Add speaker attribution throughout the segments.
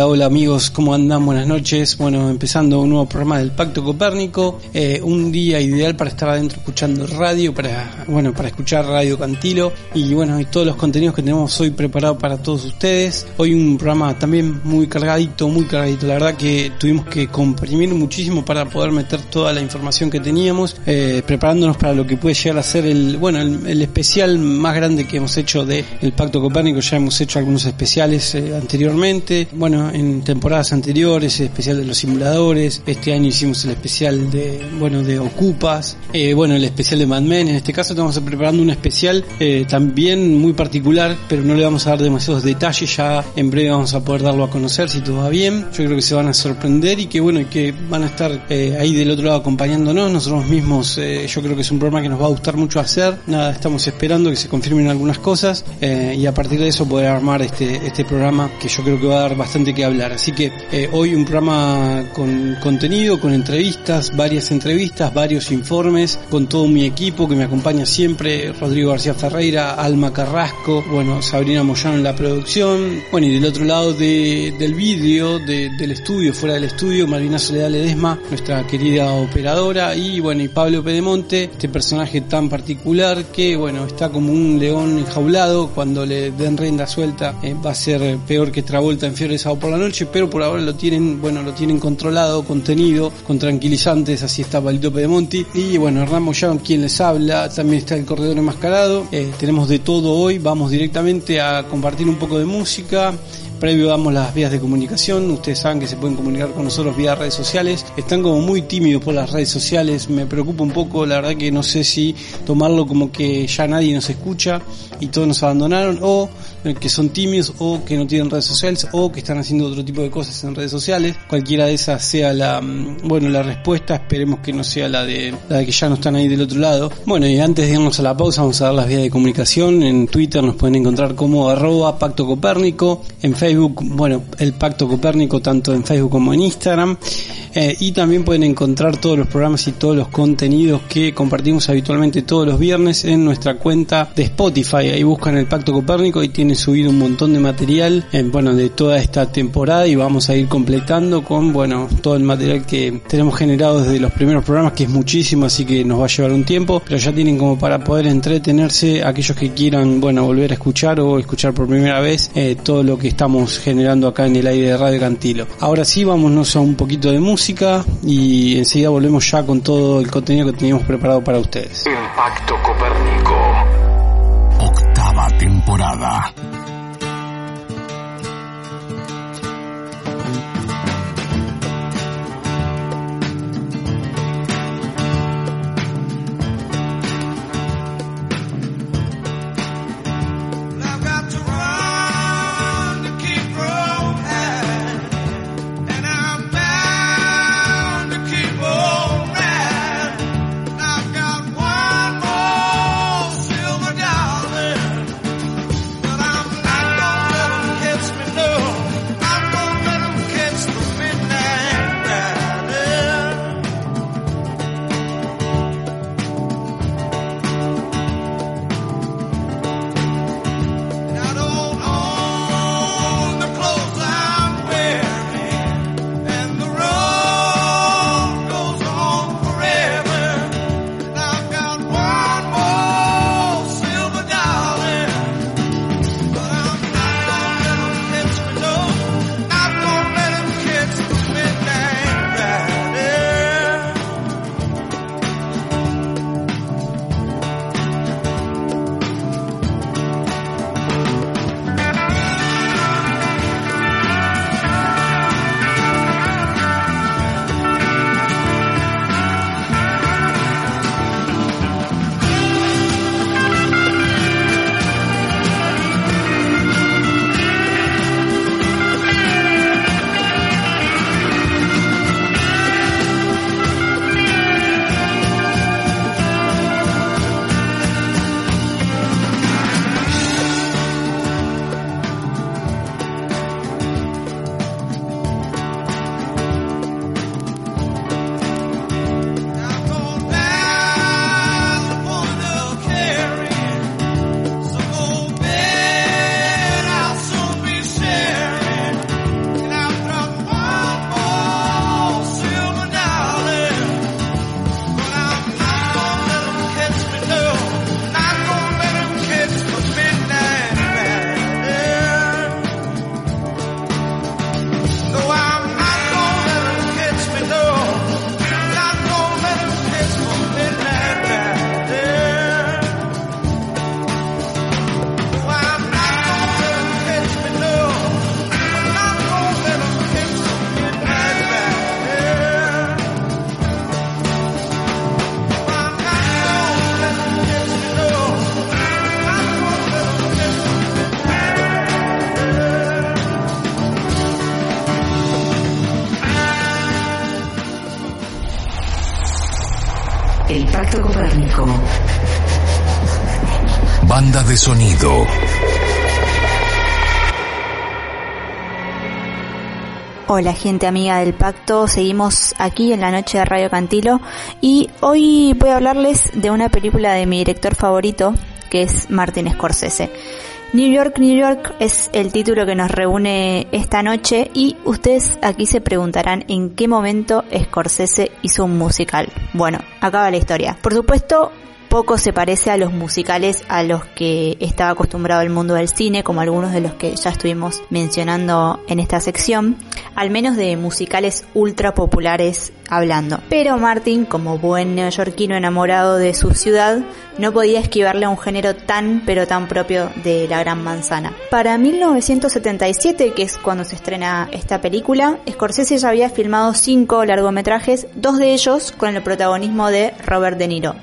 Speaker 1: Hola, amigos, ¿cómo andan? Buenas noches. Bueno, empezando un nuevo programa del Pacto Copérnico, eh, un día ideal para estar adentro escuchando radio, para bueno, para escuchar Radio Cantilo y bueno, y todos los contenidos que tenemos hoy preparados para todos ustedes. Hoy un programa también muy cargadito, muy cargadito. La verdad que tuvimos que comprimir muchísimo para poder meter toda la información que teníamos, eh, preparándonos para lo que puede llegar a ser el bueno, el, especial más grande que hemos hecho de el Pacto Copérnico. Ya hemos hecho algunos especiales eh, anteriormente. Bueno, en temporadas anteriores, el especial de los simuladores, este año hicimos el especial de, bueno, de Ocupas, eh, bueno, el especial de Mad Men, en este caso estamos preparando un especial eh, también muy particular, pero no le vamos a dar demasiados detalles, ya en breve vamos a poder darlo a conocer si todo va bien, yo creo que se van a sorprender y que bueno, y que van a estar eh, ahí del otro lado acompañándonos, nosotros mismos, yo creo que es un programa que nos va a gustar mucho hacer, nada, estamos esperando que se confirmen algunas cosas y a partir de eso poder armar este, este programa que yo creo que va a dar bastante que hablar. Así que eh, hoy un programa con contenido, con entrevistas, varias entrevistas, varios informes, con todo mi equipo que me acompaña siempre, Rodrigo García Ferreira, Alma Carrasco, bueno, Sabrina Moyano en la producción, bueno, y del otro lado de, del vídeo, del estudio, fuera del estudio, Malvina Soledad Ledesma, nuestra querida operadora, y bueno, y Pablo Pedemonte, este personaje tan particular que, bueno, está como un león enjaulado, cuando le den rienda suelta eh, va a ser peor que Travolta en Fiore Sao por la noche, pero por ahora lo tienen, bueno, lo tienen controlado, contenido, con tranquilizantes, así está Palito Pedemonti. Y bueno, Hernán Moyano, quien les habla, también está el corredor enmascarado. Eh, tenemos de todo hoy, vamos directamente a compartir un poco de música. Previo damos las vías de comunicación, ustedes saben que se pueden comunicar con nosotros vía redes sociales, están como muy tímidos por las redes sociales, me preocupa un poco, la verdad que no sé si tomarlo como que ya nadie nos escucha y todos nos abandonaron o que son tímidos o que no tienen redes sociales o que están haciendo otro tipo de cosas en redes sociales. Cualquiera de esas sea la, mm, bueno, la respuesta, esperemos que no sea la de, la de que ya no están ahí del otro lado. Bueno, y antes de irnos a la pausa vamos a dar las vías de comunicación. En Twitter nos pueden encontrar como arroba Pacto Copérnico, en Facebook, bueno, el Pacto Copérnico tanto en Facebook como en Instagram. Eh, y también pueden encontrar todos los programas y todos los contenidos que compartimos habitualmente todos los viernes en nuestra cuenta de Spotify. Ahí buscan el Pacto Copérnico y tienen subido un montón de material, eh, bueno, de toda esta temporada y vamos a ir completando con, bueno, todo el material que tenemos generado desde los primeros programas, que es muchísimo, así que nos va a llevar un tiempo, pero ya tienen como para poder entretenerse aquellos que quieran, bueno, volver a escuchar o escuchar por primera vez eh, todo lo que estamos generando acá en el aire de Radio Cantilo. Ahora sí, vámonos a un poquito de música y enseguida volvemos ya con todo el contenido que teníamos preparado para ustedes.
Speaker 2: Impacto Copérnico. Octava temporada.
Speaker 3: El Pacto Copérnico.
Speaker 4: Banda de sonido.
Speaker 5: Hola gente amiga del pacto, seguimos aquí en la noche de Radio Cantilo y hoy voy a hablarles de una película de mi director favorito que es Martin Scorsese. New York, New York es el título que nos reúne esta noche y ustedes aquí se preguntarán en qué momento Scorsese hizo un musical. Bueno, acaba la historia. Por supuesto, poco se parece a los musicales a los que estaba acostumbrado el mundo del cine, como algunos de los que ya estuvimos mencionando en esta sección, al menos de musicales ultra populares hablando. Pero Martin, como buen neoyorquino enamorado de su ciudad, no podía esquivarle a un género tan pero tan propio de la Gran Manzana. Para 1977, que es cuando se estrena esta película, Scorsese ya había filmado cinco largometrajes, dos de ellos con el protagonismo de Robert De Niro,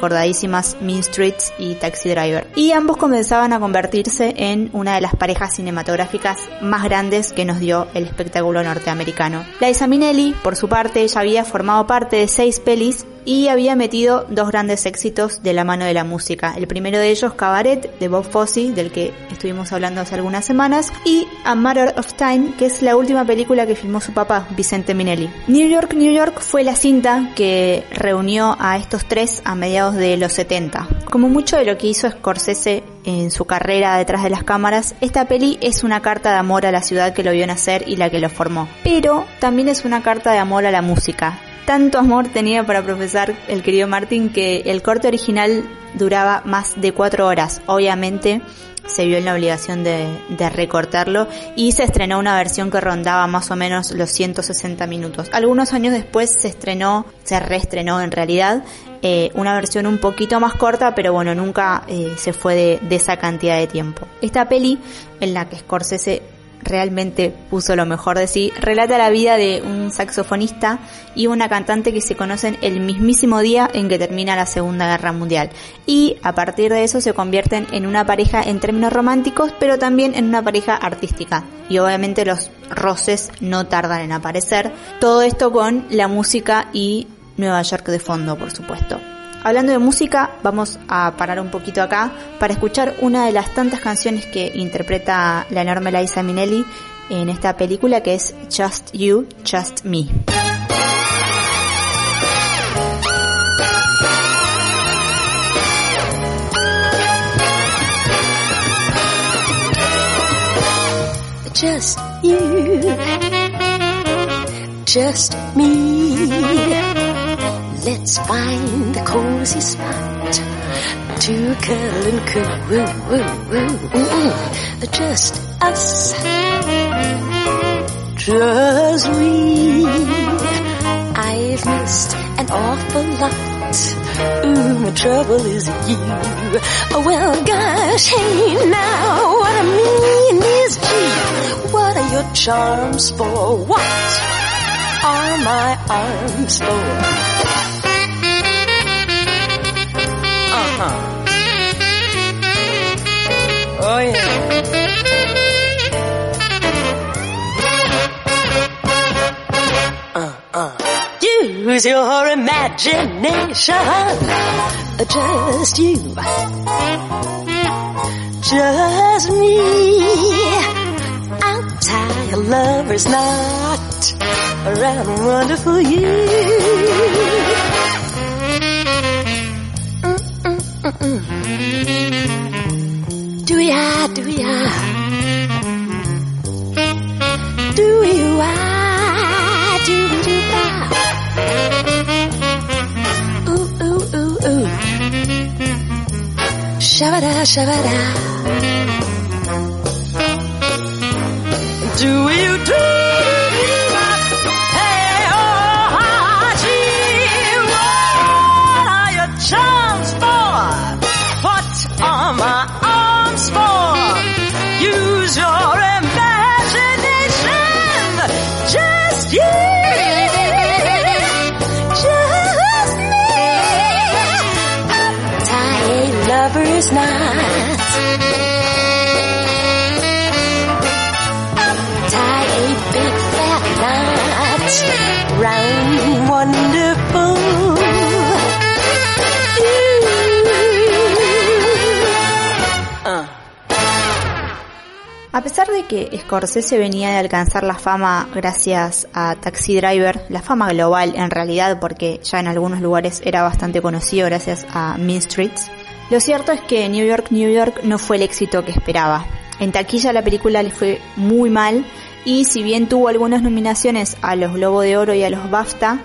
Speaker 5: recordadísimas Mean Streets y Taxi Driver. Y ambos comenzaban a convertirse en una de las parejas cinematográficas más grandes que nos dio el espectáculo norteamericano. Liza Minnelli, por su parte, ya había formado parte de seis pelis y había metido dos grandes éxitos de la mano de la música. El primero de ellos, Cabaret, de Bob Fosse, del que estuvimos hablando hace algunas semanas, y A Matter of Time, que es la última película que filmó su papá, Vicente Minelli. New York, New York fue la cinta que reunió a estos tres a mediados de los 70. Como mucho de lo que hizo Scorsese en su carrera detrás de las cámaras, esta peli es una carta de amor a la ciudad que lo vio nacer y la que lo formó. Pero también es una carta de amor a la música, tanto amor tenía para profesar el querido Martin que el corte original duraba más de cuatro horas. Obviamente se vio en la obligación de, recortarlo y se estrenó una versión que rondaba más o menos los 160 minutos. Algunos años después se estrenó, se reestrenó en realidad, eh, una versión un poquito más corta, pero bueno, nunca eh, se fue de, de esa cantidad de tiempo. Esta peli en la que Scorsese realmente puso lo mejor de sí, relata la vida de un saxofonista y una cantante que se conocen el mismísimo día en que termina la Segunda Guerra Mundial. Y a partir de eso se convierten en una pareja en términos románticos, pero también en una pareja artística. Y obviamente los roces no tardan en aparecer. Todo esto con la música y Nueva York de fondo, por supuesto. Hablando de música, vamos a parar un poquito acá para escuchar una de las tantas canciones que interpreta la enorme Liza Minnelli en esta película que es Just You, Just Me.
Speaker 6: Just you, just me. Let's find a cozy spot to curl and curl. Woo, woo, woo. Mm-mm. Just us. Just we. I've missed an awful lot. Ooh, my trouble is you. Oh, well, gosh, hey, now, what I mean is, gee, what are your charms for? What are my arms for? Uh-huh. Oh, yeah. Uh-uh. Use your imagination. Just you. Just me. I'll tie a lover's knot around a wonderful year. Do we I, do we I? Do we I, do we do I? Ooh, ooh, ooh, ooh. Shabada, shabada. Do
Speaker 5: we pesar de que Scorsese venía de alcanzar la fama gracias a Taxi Driver, la fama global en realidad porque ya en algunos lugares era bastante conocido gracias a Mean Streets, lo cierto es que New York, New York no fue el éxito que esperaba. En taquilla la película le fue muy mal y si bien tuvo algunas nominaciones a los Globo de Oro y a los BAFTA,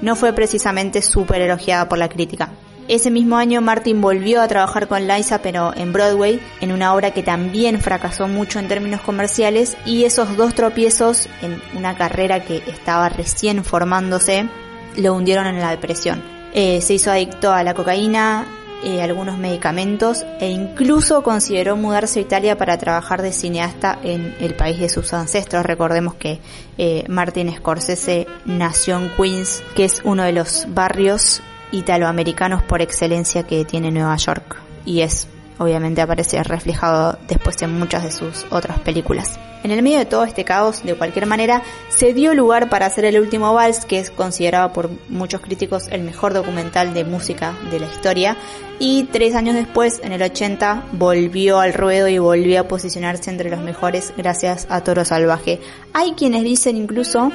Speaker 5: no fue precisamente súper elogiada por la crítica. Ese mismo año Martin volvió a trabajar con Liza pero en Broadway, en una obra que también fracasó mucho en términos comerciales y esos dos tropiezos en una carrera que estaba recién formándose lo hundieron en la depresión. Eh, se hizo adicto a la cocaína, eh, algunos medicamentos e incluso consideró mudarse a Italia para trabajar de cineasta en el país de sus ancestros. Recordemos que eh, Martin Scorsese nació en Queens, que es uno de los barrios italoamericanos por excelencia que tiene Nueva York y es obviamente aparece reflejado después en muchas de sus otras películas. En el medio de todo este caos, de cualquier manera, se dio lugar para hacer El último vals, que es considerado por muchos críticos el mejor documental de música de la historia, y tres años después, en el 80, volvió al ruedo y volvió a posicionarse entre los mejores gracias a Toro Salvaje. Hay quienes dicen incluso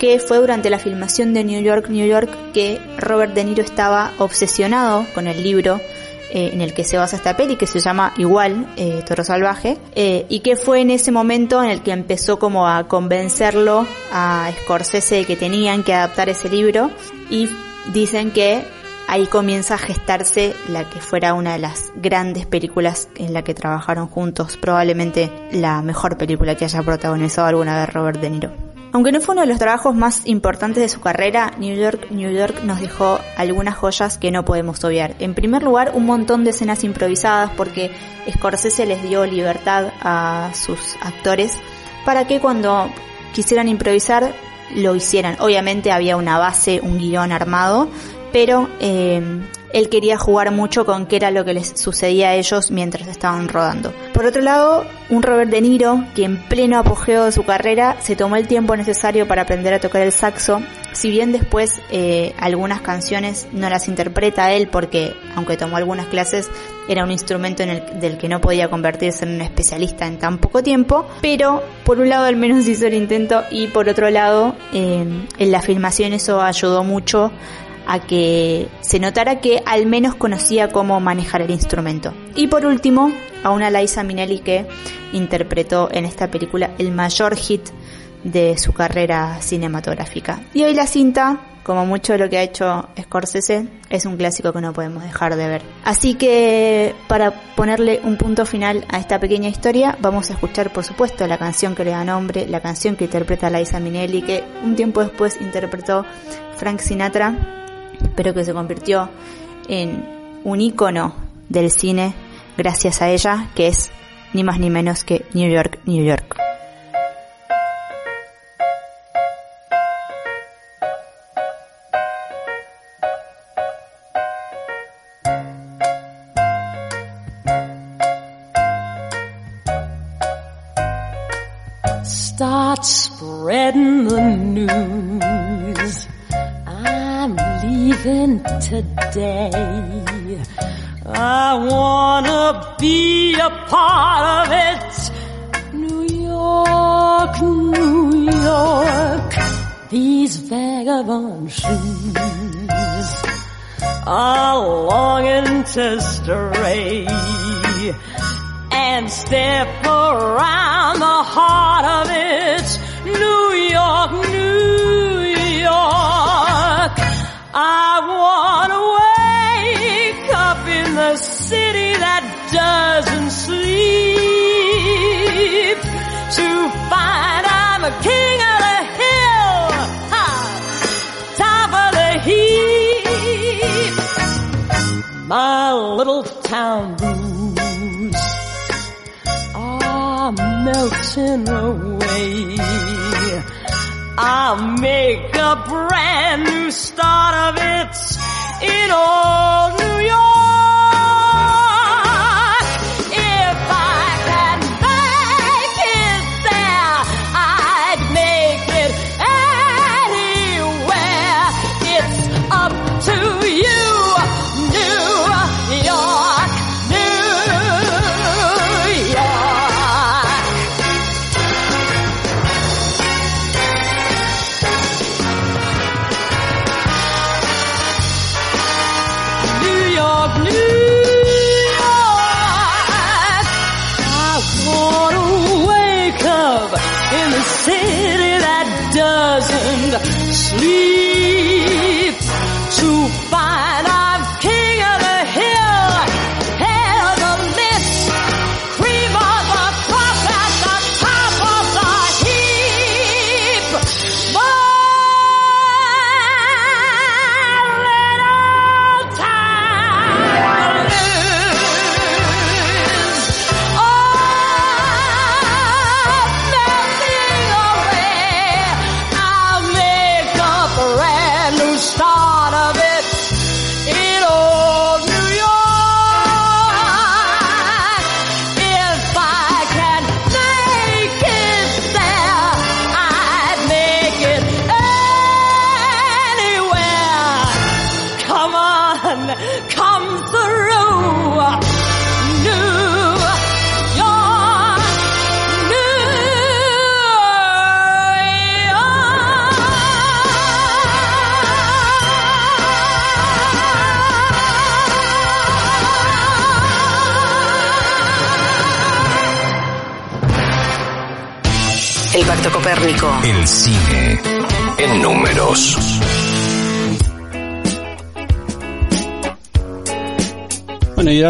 Speaker 5: que fue durante la filmación de New York, New York, que Robert De Niro estaba obsesionado con el libro eh, en el que se basa esta peli, que se llama igual, eh, Toro Salvaje, eh, y que fue en ese momento en el que empezó como a convencerlo a Scorsese de que tenían que adaptar ese libro, y dicen que ahí comienza a gestarse la que fuera una de las grandes películas en la que trabajaron juntos, probablemente la mejor película que haya protagonizado alguna vez Robert De Niro. Aunque no fue uno de los trabajos más importantes de su carrera, New York, New York nos dejó algunas joyas que no podemos obviar. En primer lugar, un montón de escenas improvisadas porque Scorsese les dio libertad a sus actores para que cuando quisieran improvisar lo hicieran. Obviamente había una base, un guion armado, pero eh, él quería jugar mucho con qué era lo que les sucedía a ellos mientras estaban rodando. Por otro lado, un Robert De Niro, que en pleno apogeo de su carrera se tomó el tiempo necesario para aprender a tocar el saxo, si bien después eh, algunas canciones no las interpreta él porque, aunque tomó algunas clases, era un instrumento en el, del que no podía convertirse en un especialista en tan poco tiempo, pero por un lado al menos hizo el intento y por otro lado eh, en la filmación eso ayudó mucho a que se notara que al menos conocía cómo manejar el instrumento. Y por último, a una Liza Minnelli que interpretó en esta película el mayor hit de su carrera cinematográfica. Y hoy la cinta, como mucho de lo que ha hecho Scorsese, es un clásico que no podemos dejar de ver. Así que para ponerle un punto final a esta pequeña historia, vamos a escuchar por supuesto la canción que le da nombre, la canción que interpreta Liza Minnelli, que un tiempo después interpretó Frank Sinatra pero que se convirtió en un icono del cine gracias a ella, que es ni más ni menos que New York, New York.
Speaker 7: Today. I wanna be a part of it. New York, New York, these vagabond shoes are longing to stray and step around the heart of it. New York, New York. I wanna wake up in the city that doesn't sleep to find I'm a king of the hill, ha, top of the heap. My little town blues are melting away. I'll make a brand new start of it in old New York.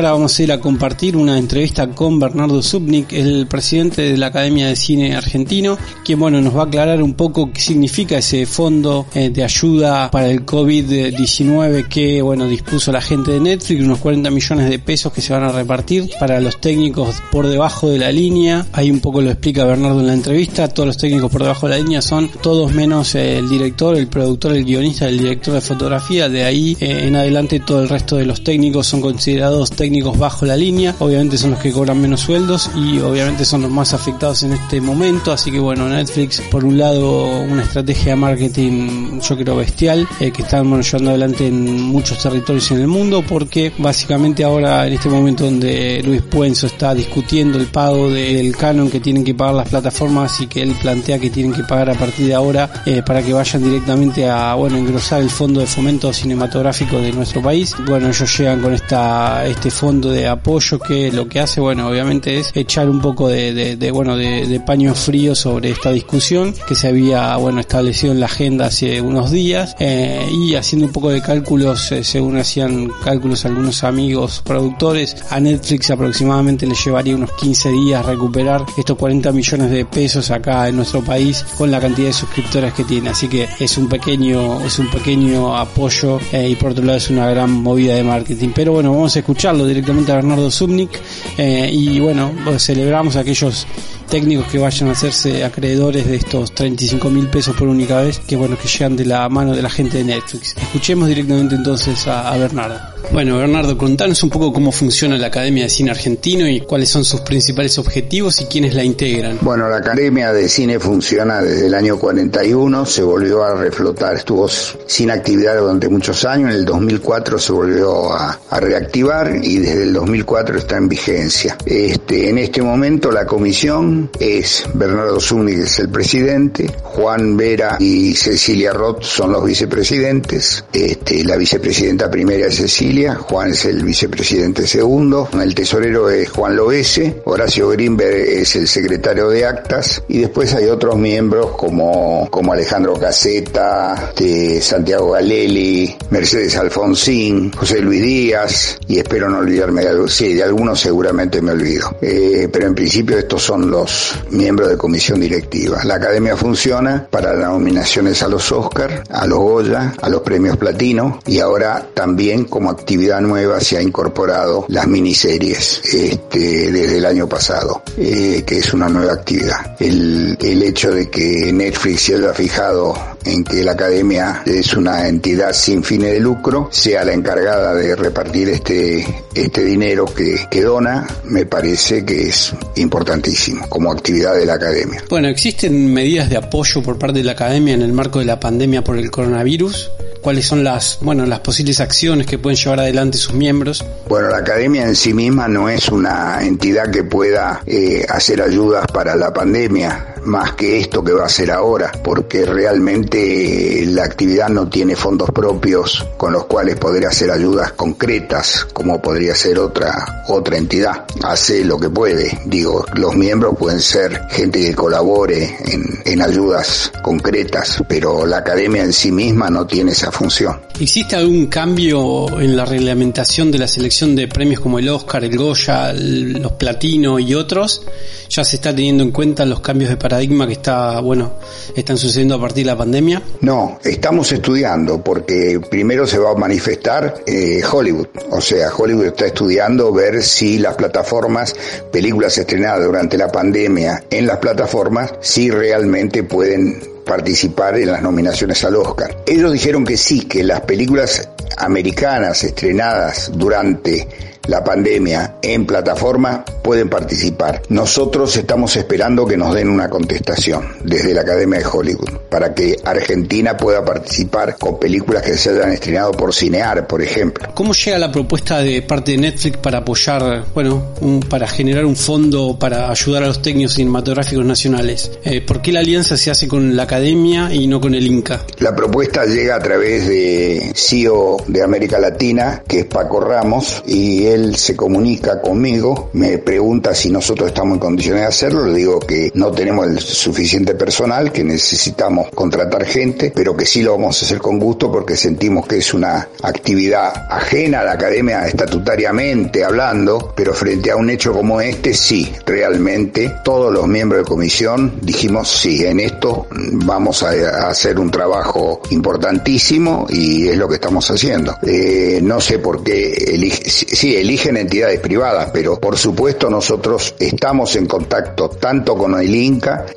Speaker 1: Ahora vamos a ir a compartir una entrevista con Bernardo Subnik, el presidente de la Academia de Cine Argentino, quien bueno, nos va a aclarar un poco qué significa ese fondo eh, de ayuda para el COVID-19 que bueno, dispuso la gente de Netflix, unos 40 millones de pesos que se van a repartir para los técnicos por debajo de la línea. Ahí un poco lo explica Bernardo en la entrevista, todos los técnicos por debajo de la línea son todos menos el director, el productor, el guionista, el director de fotografía, de ahí eh, en adelante todo el resto de los técnicos son considerados técnicos bajo la línea, obviamente son los que cobran menos sueldos y obviamente son los más afectados en este momento, así que bueno, Netflix por un lado una estrategia de marketing yo creo bestial, eh, que están bueno, llevando adelante en muchos territorios en el mundo porque básicamente ahora en este momento donde Luis Puenzo está discutiendo el pago del canon que tienen que pagar las plataformas y que él plantea que tienen que pagar a partir de ahora eh, para que vayan directamente a bueno engrosar el fondo de fomento cinematográfico de nuestro país, bueno ellos llegan con esta este fondo de apoyo que lo que hace, bueno, obviamente es echar un poco de, bueno, de, de, paño frío sobre esta discusión que se había, bueno, establecido en la agenda hace unos días eh, y haciendo un poco de cálculos, eh, según hacían cálculos algunos amigos productores, a Netflix aproximadamente le llevaría unos 15 días recuperar estos 40 millones de pesos acá en nuestro país con la cantidad de suscriptores que tiene, así que es un pequeño, es un pequeño apoyo eh, y por otro lado es una gran movida de marketing. Pero bueno, vamos a escuchar escucharlo directamente a Bernardo Subnik eh, y bueno, pues celebramos a aquellos técnicos que vayan a hacerse acreedores de estos 35 mil pesos por única vez, que bueno, que llegan de la mano de la gente de Netflix. Escuchemos directamente entonces a, a Bernardo. Bueno, Bernardo, contanos un poco cómo funciona la Academia de Cine Argentino y cuáles son sus principales objetivos y quiénes la integran.
Speaker 8: Bueno, la Academia de Cine funciona desde el año 41, se volvió a reflotar, estuvo sin actividad durante muchos años, en el 2004 se volvió a, a reactivar y desde el 2004 está en vigencia. Este, en este momento la comisión es Bernardo Zuni, que es el presidente, Juan Vera y Cecilia Roth son los vicepresidentes, este, la vicepresidenta primera es Cecilia, Juan es el vicepresidente segundo, el tesorero es Juan Loese, Horacio Grimberg es el secretario de actas y después hay otros miembros como, como Alejandro Caseta, de Santiago Galeli, Mercedes Alfonsín, José Luis Díaz y espero no de sí, de algunos seguramente me olvido, eh, pero en principio estos son los miembros de comisión directiva. La academia funciona para las nominaciones a los Oscar, a los Goya, a los premios Platino y ahora también como actividad nueva se ha incorporado las miniseries este, desde el año pasado, eh, que es una nueva actividad. El, el hecho de que Netflix se haya fijado en que la academia es una entidad sin fines de lucro, sea la encargada de repartir este, este dinero que, que dona, me parece que es importantísimo como actividad de la academia.
Speaker 1: Bueno, ¿existen medidas de apoyo por parte de la academia en el marco de la pandemia por el coronavirus? cuáles son las, bueno, las posibles acciones que pueden llevar adelante sus miembros.
Speaker 8: Bueno, la academia en sí misma no es una entidad que pueda eh, hacer ayudas para la pandemia más que esto que va a hacer ahora, porque realmente la actividad no tiene fondos propios con los cuales poder hacer ayudas concretas, como podría ser otra, otra entidad. Hace lo que puede. Digo, los miembros pueden ser gente que colabore en, en ayudas concretas, pero la academia en sí misma no tiene esa función.
Speaker 1: ¿Existe algún cambio en la reglamentación de la selección de premios como el Oscar, el Goya, los Platino y otros? ¿Ya se está teniendo en cuenta los cambios de paradigma que está, bueno, están sucediendo a partir de la pandemia?
Speaker 8: No, estamos estudiando porque primero se va a manifestar eh, Hollywood. O sea, Hollywood está estudiando ver si las plataformas, películas estrenadas durante la pandemia en las plataformas, si realmente pueden participar en las nominaciones al Oscar. Ellos dijeron que sí, que las películas americanas estrenadas durante la pandemia en plataforma pueden participar. Nosotros estamos esperando que nos den una contestación desde la Academia de Hollywood para que Argentina pueda participar con películas que se hayan estrenado por Cinear, por ejemplo.
Speaker 1: ¿Cómo llega la propuesta de parte de Netflix para apoyar, bueno, para generar un fondo para ayudar a los técnicos cinematográficos nacionales? Eh, ¿Por qué la alianza se hace con la Academia y no con el Inca?
Speaker 8: La propuesta llega a través de CEO de América Latina, que es Paco Ramos, y él se comunica conmigo, me pregunta si nosotros estamos en condiciones de hacerlo, le digo que no tenemos el suficiente personal, que necesitamos contratar gente, pero que sí lo vamos a hacer con gusto porque sentimos que es una actividad ajena a la academia estatutariamente hablando, pero frente a un hecho como este, sí, realmente todos los miembros de comisión dijimos sí, en esto vamos a, hacer un trabajo importantísimo y es lo que estamos haciendo. Eh, no sé por qué elige, sí, eligen entidades privadas, pero por supuesto nosotros estamos en contacto tanto con el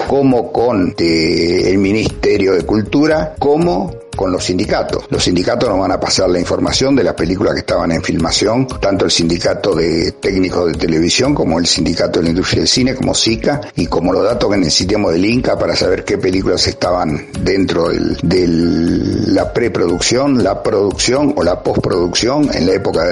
Speaker 8: como con eh, el Ministerio de Cultura, como con los sindicatos. Los sindicatos nos van a pasar la información de las películas que estaban en filmación, tanto el sindicato de técnicos de televisión como el sindicato de la industria del cine, como SICA, y como los datos que necesitemos del INCA para saber qué películas estaban dentro de la preproducción, la producción o la postproducción en la época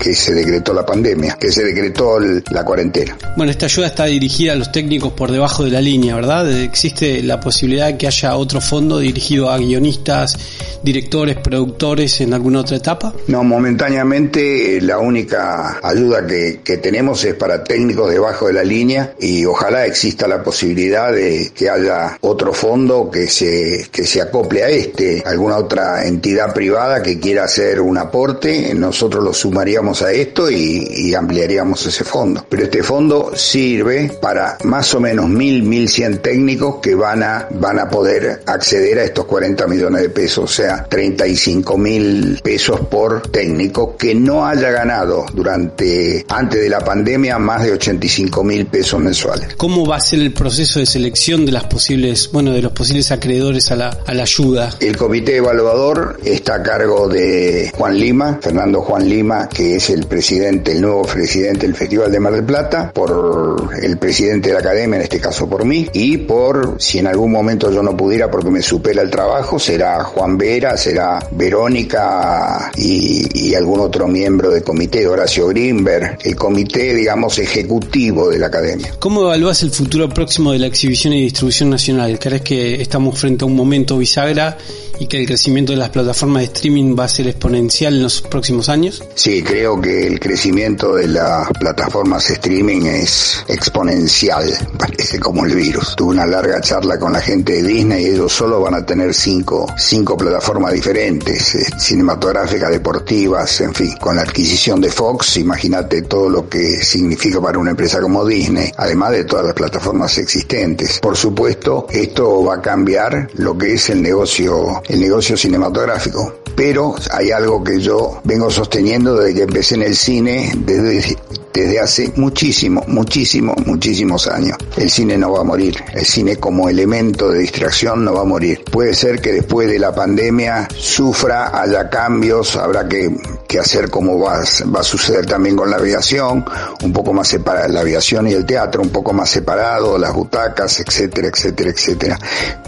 Speaker 8: que se decretó la pandemia, que se decretó la cuarentena.
Speaker 1: Bueno, esta ayuda está dirigida a los técnicos por debajo de la línea, ¿verdad? ¿Existe la posibilidad de que haya otro fondo dirigido a guionistas, directores, productores en alguna otra etapa?
Speaker 8: No, momentáneamente eh, la única ayuda que, tenemos es para técnicos debajo de la línea y ojalá exista la posibilidad de que haya otro fondo que se, que se acople a este, alguna otra entidad privada que quiera hacer un aporte, nosotros lo sumaríamos a esto y, y ampliaríamos ese fondo. Pero este fondo sirve para más o menos mil, mil cien técnicos que van a, van a poder acceder a estos 40 millones de pesos o sea, 35 mil pesos por técnico que no haya ganado durante, antes de la pandemia, más de 85 mil pesos mensuales.
Speaker 1: ¿Cómo va a ser el proceso de selección de las posibles, bueno, de los posibles acreedores a la, a la ayuda?
Speaker 8: El comité evaluador está a cargo de Juan Lima, Fernando Juan Lima, que es el presidente, el nuevo presidente del Festival de Mar del Plata, por el presidente de la academia, en este caso por mí, y por, si en algún momento yo no pudiera porque me supera el trabajo, será Juan Vera, será Verónica y, algún otro miembro del comité, Horacio Grimberg, el comité, digamos, ejecutivo de la academia.
Speaker 1: ¿Cómo evalúas el futuro próximo de la exhibición y distribución nacional? ¿Crees que estamos frente a un momento bisagra y que el crecimiento de las plataformas de streaming va a ser exponencial en los próximos años?
Speaker 8: Sí, creo que el crecimiento de las plataformas de streaming es exponencial, parece como el virus. Tuve una larga charla con la gente de Disney y ellos solo van a tener cinco, cinco plataformas diferentes, eh, cinematográficas, deportivas, en fin. Con la adquisición de Fox, imagínate todo lo que significa para una empresa como Disney, además de todas las plataformas existentes. Por supuesto, esto va a cambiar lo que es el negocio el negocio cinematográfico. Pero hay algo que yo vengo sosteniendo desde que empecé en el cine, desde desde hace muchísimo, muchísimo, muchísimos años. El cine no va a morir, el cine como elemento de distracción no va a morir. Puede ser que después de la pandemia sufra, haya cambios, habrá que, hacer como va, va a suceder también con la aviación, un poco más separada, la aviación y el teatro, un poco más separado, las butacas, etcétera, etcétera, etcétera.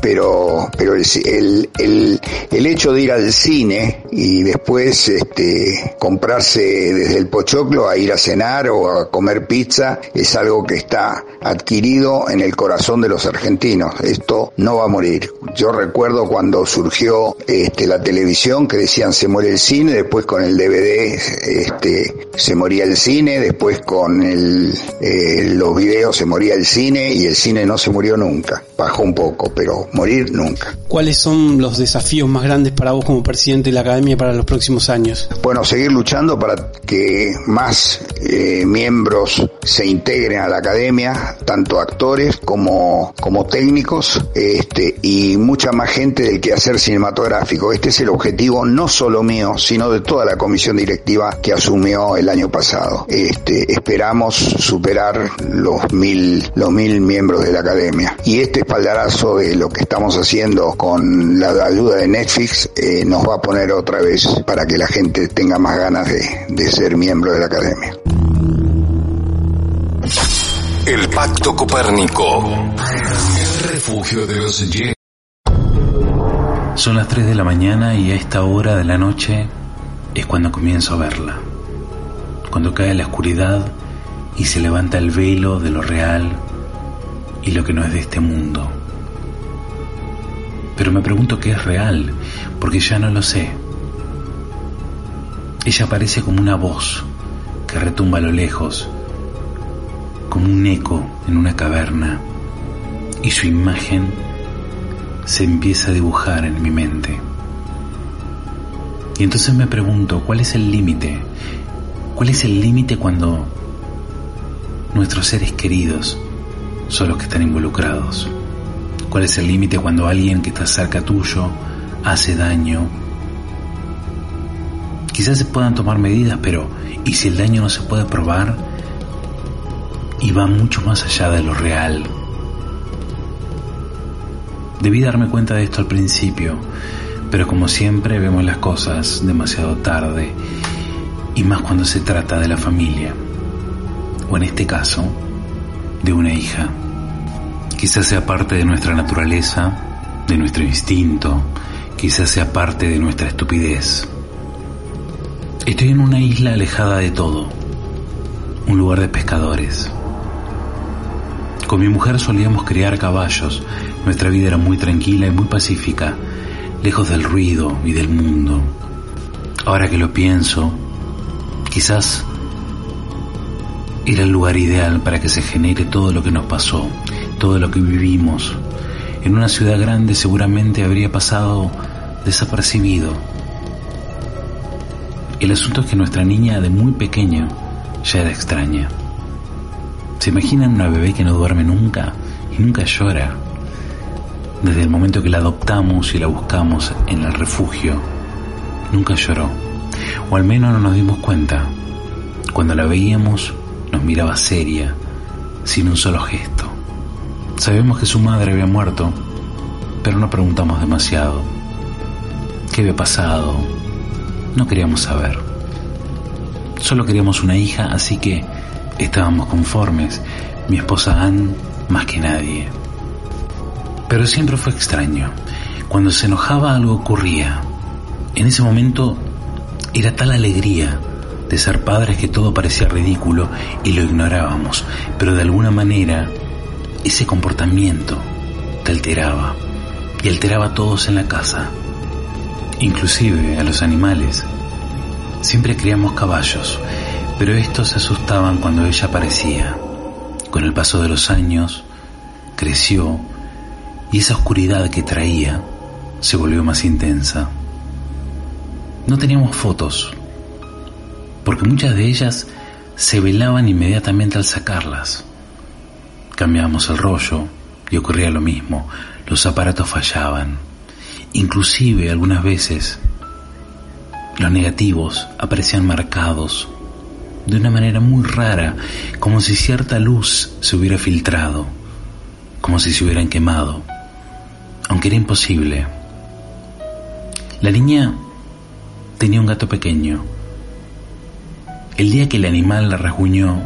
Speaker 8: Pero, pero el, el, el hecho de ir al cine y después este, comprarse desde el pochoclo a ir a cenar o a comer pizza es algo que está adquirido en el corazón de los argentinos. Esto no va a morir. Yo recuerdo cuando surgió este, la televisión que decían se muere el cine, después con el DVD este, se moría el cine, después con el, eh, los videos se moría el cine y el cine no se murió nunca. Bajó un poco, pero morir nunca.
Speaker 1: ¿Cuáles son los desafíos más grandes para vos como presidente de la Academia para los próximos años?
Speaker 8: Bueno, seguir luchando para que más eh, miembros se integren a la Academia, tanto actores como, como técnicos, este, y mucha más gente del quehacer cinematográfico. Este es el objetivo no solo mío, sino de toda la comisión directiva que asumió el año pasado. Este, esperamos superar los mil, los mil miembros de la Academia. Y este espaldarazo de lo que estamos haciendo con la ayuda de Netflix eh, nos va a poner otra vez para que la gente tenga más ganas de, de ser miembro de la Academia.
Speaker 2: El Pacto Copérnico. El refugio de los Ye-
Speaker 9: Son las 3 de la mañana y a esta hora de la noche es cuando comienzo a verla. Cuando cae la oscuridad y se levanta el velo de lo real y lo que no es de este mundo. Pero me pregunto qué es real, porque ya no lo sé. Ella aparece como una voz que retumba a lo lejos, como un eco en una caverna, y su imagen se empieza a dibujar en mi mente. Y entonces me pregunto, ¿cuál es el límite? ¿Cuál es el límite cuando nuestros seres queridos son los que están involucrados? ¿Cuál es el límite cuando alguien que está cerca tuyo hace daño? Quizás se puedan tomar medidas, pero ¿y si el daño no se puede probar? Y va mucho más allá de lo real. Debí darme cuenta de esto al principio, pero como siempre vemos las cosas demasiado tarde, y más cuando se trata de la familia, o en este caso, de una hija. Quizás sea parte de nuestra naturaleza, de nuestro instinto, quizás sea parte de nuestra estupidez. Estoy en una isla alejada de todo, un lugar de pescadores. Con mi mujer solíamos criar caballos, nuestra vida era muy tranquila y muy pacífica, lejos del ruido y del mundo. Ahora que lo pienso, quizás era el lugar ideal para que se genere todo lo que nos pasó, todo lo que vivimos. En una ciudad grande seguramente habría pasado desapercibido. El asunto es que nuestra niña de muy pequeño ya era extraña. ¿Se imaginan una bebé que no duerme nunca y nunca llora? Desde el momento que la adoptamos y la buscamos en el refugio, nunca lloró. O al menos no nos dimos cuenta. Cuando la veíamos, nos miraba seria, sin un solo gesto. Sabemos que su madre había muerto, pero no preguntamos demasiado. ¿Qué había pasado? No queríamos saber. Solo queríamos una hija, así que estábamos conformes, mi esposa Ann más que nadie. Pero siempre fue extraño. Cuando se enojaba algo ocurría. En ese momento era tal alegría de ser padres que todo parecía ridículo y lo ignorábamos, pero de alguna manera ese comportamiento te alteraba y alteraba a todos en la casa, inclusive a los animales. Siempre criamos caballos, pero estos se asustaban cuando ella aparecía. Con el paso de los años, creció y esa oscuridad que traía se volvió más intensa. No teníamos fotos, porque muchas de ellas se velaban inmediatamente al sacarlas. Cambiábamos el rollo y ocurría lo mismo, los aparatos fallaban. Inclusive algunas veces los negativos aparecían marcados de una manera muy rara, como si cierta luz se hubiera filtrado, como si se hubieran quemado, aunque era imposible. La niña tenía un gato pequeño. El día que el animal la rasguñó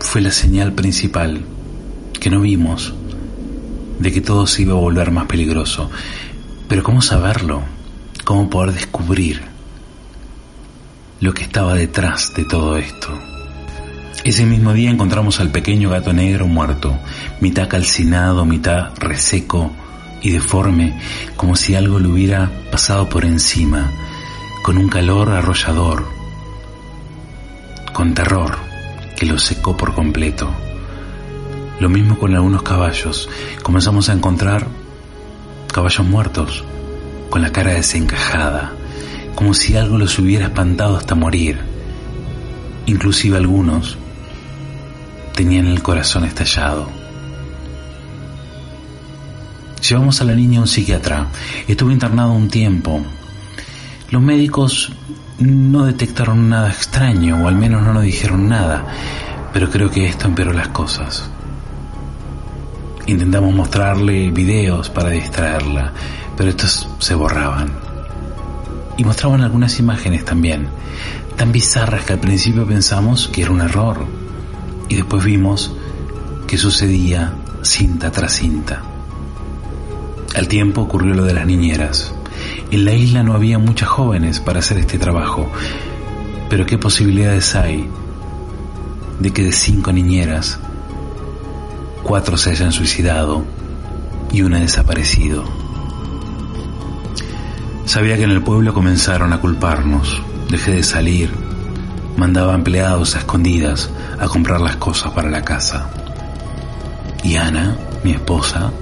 Speaker 9: fue la señal principal que no vimos de que todo se iba a volver más peligroso. Pero ¿cómo saberlo? ¿Cómo poder descubrir lo que estaba detrás de todo esto? Ese mismo día encontramos al pequeño gato negro muerto, mitad calcinado, mitad reseco, y deforme, como si algo le hubiera pasado por encima, con un calor arrollador, con terror que lo secó por completo. Lo mismo con algunos caballos. Comenzamos a encontrar caballos muertos, con la cara desencajada, como si algo los hubiera espantado hasta morir. Inclusive algunos tenían el corazón estallado. Llevamos a la niña a un psiquiatra. Estuvo internado un tiempo. Los médicos no detectaron nada extraño, o al menos no nos dijeron nada, pero creo que esto empeoró las cosas. Intentamos mostrarle videos para distraerla, pero estos se borraban. Y mostraban algunas imágenes también, tan bizarras que al principio pensamos que era un error, y después vimos que sucedía cinta tras cinta. Al tiempo ocurrió lo de las niñeras. En la isla no había muchas jóvenes para hacer este trabajo, pero ¿qué posibilidades hay de que de cinco niñeras, cuatro se hayan suicidado y una desaparecido? Sabía que en el pueblo comenzaron a culparnos. Dejé de salir. Mandaba empleados a escondidas a comprar las cosas para la casa. Y Ana, mi esposa,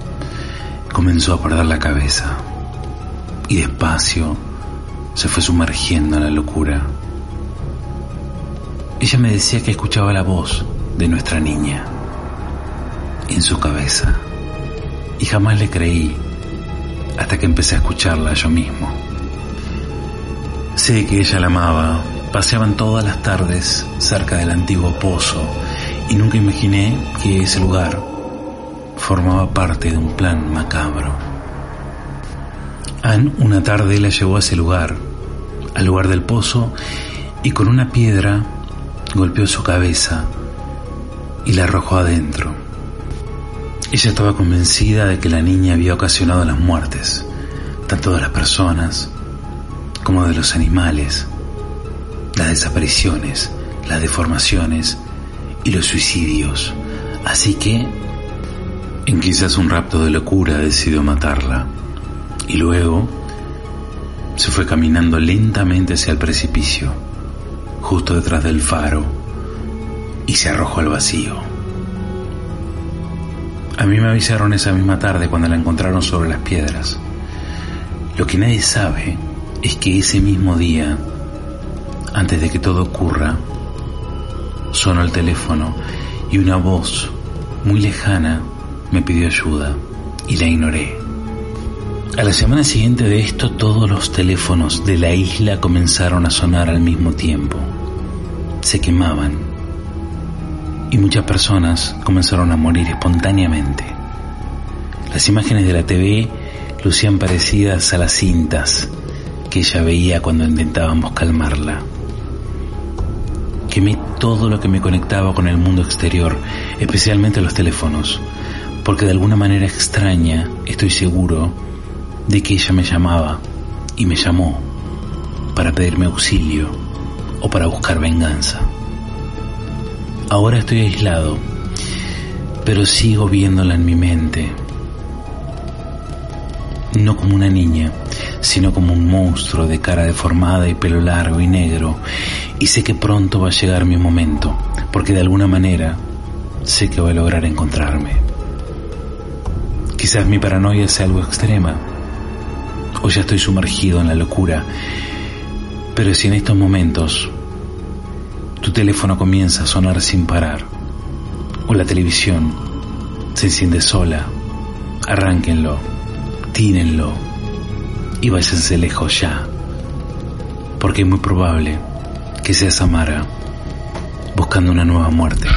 Speaker 9: comenzó a perder la cabeza y despacio se fue sumergiendo en la locura. Ella me decía que escuchaba la voz de nuestra niña en su cabeza y jamás le creí hasta que empecé a escucharla yo mismo. Sé que ella la amaba, paseaban todas las tardes cerca del antiguo pozo y nunca imaginé que ese lugar formaba parte de un plan macabro. Anne una tarde la llevó a ese lugar, al lugar del pozo, y con una piedra golpeó su cabeza y la arrojó adentro. Ella estaba convencida de que la niña había ocasionado las muertes, tanto de las personas como de los animales, las desapariciones, las deformaciones y los suicidios. Así que en quizás un rapto de locura decidió matarla y luego se fue caminando lentamente hacia el precipicio, justo detrás del faro, y se arrojó al vacío. A mí me avisaron esa misma tarde cuando la encontraron sobre las piedras. Lo que nadie sabe es que ese mismo día, antes de que todo ocurra, sonó el teléfono y una voz muy lejana me pidió ayuda y la ignoré. A la semana siguiente de esto todos los teléfonos de la isla comenzaron a sonar al mismo tiempo. Se quemaban y muchas personas comenzaron a morir espontáneamente. Las imágenes de la TV lucían parecidas a las cintas que ella veía cuando intentábamos calmarla. Quemé todo lo que me conectaba con el mundo exterior, especialmente los teléfonos, porque de alguna manera extraña estoy seguro de que ella me llamaba y me llamó para pedirme auxilio o para buscar venganza. Ahora estoy aislado, pero sigo viéndola en mi mente, no como una niña, sino como un monstruo de cara deformada y pelo largo y negro, y sé que pronto va a llegar mi momento, porque de alguna manera sé que voy a lograr encontrarme. Quizás mi paranoia sea algo extrema, o ya estoy sumergido en la locura, pero si en estos momentos tu teléfono comienza a sonar sin parar, o la televisión se enciende sola, arránquenlo, tínenlo y váyanse lejos ya, porque es muy probable que sea Samara, buscando una nueva muerte.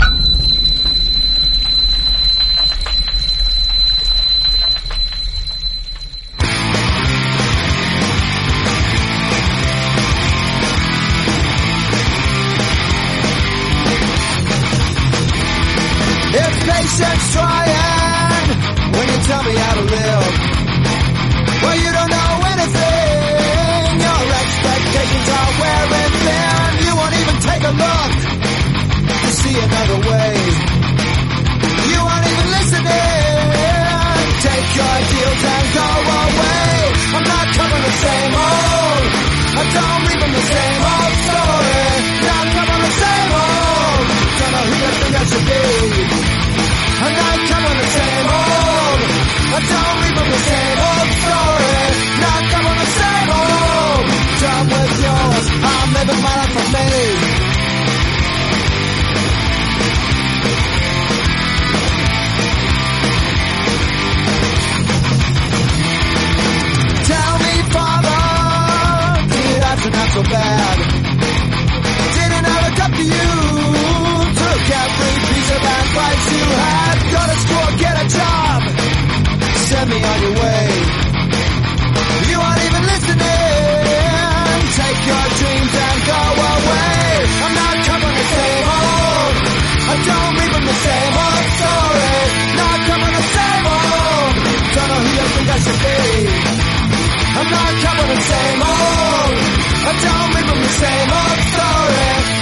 Speaker 10: Your deals and go away. I'm not covering the same old. I don't read from the same old story. Not covering the same old. Don't know who you think I should be. I'm not coming the same old. I don't read from the same old story. Bad? Didn't I look up to you? Took every piece of advice you had. Go to school, get a job. Send me on your way. You aren't even listening. Take your dreams and go away. I'm not covering the same old. I don't read from the same old story. Not covering the same old. Don't know who you think I should be. I'm not covering the same old. Oh. I don't from the same old oh, story.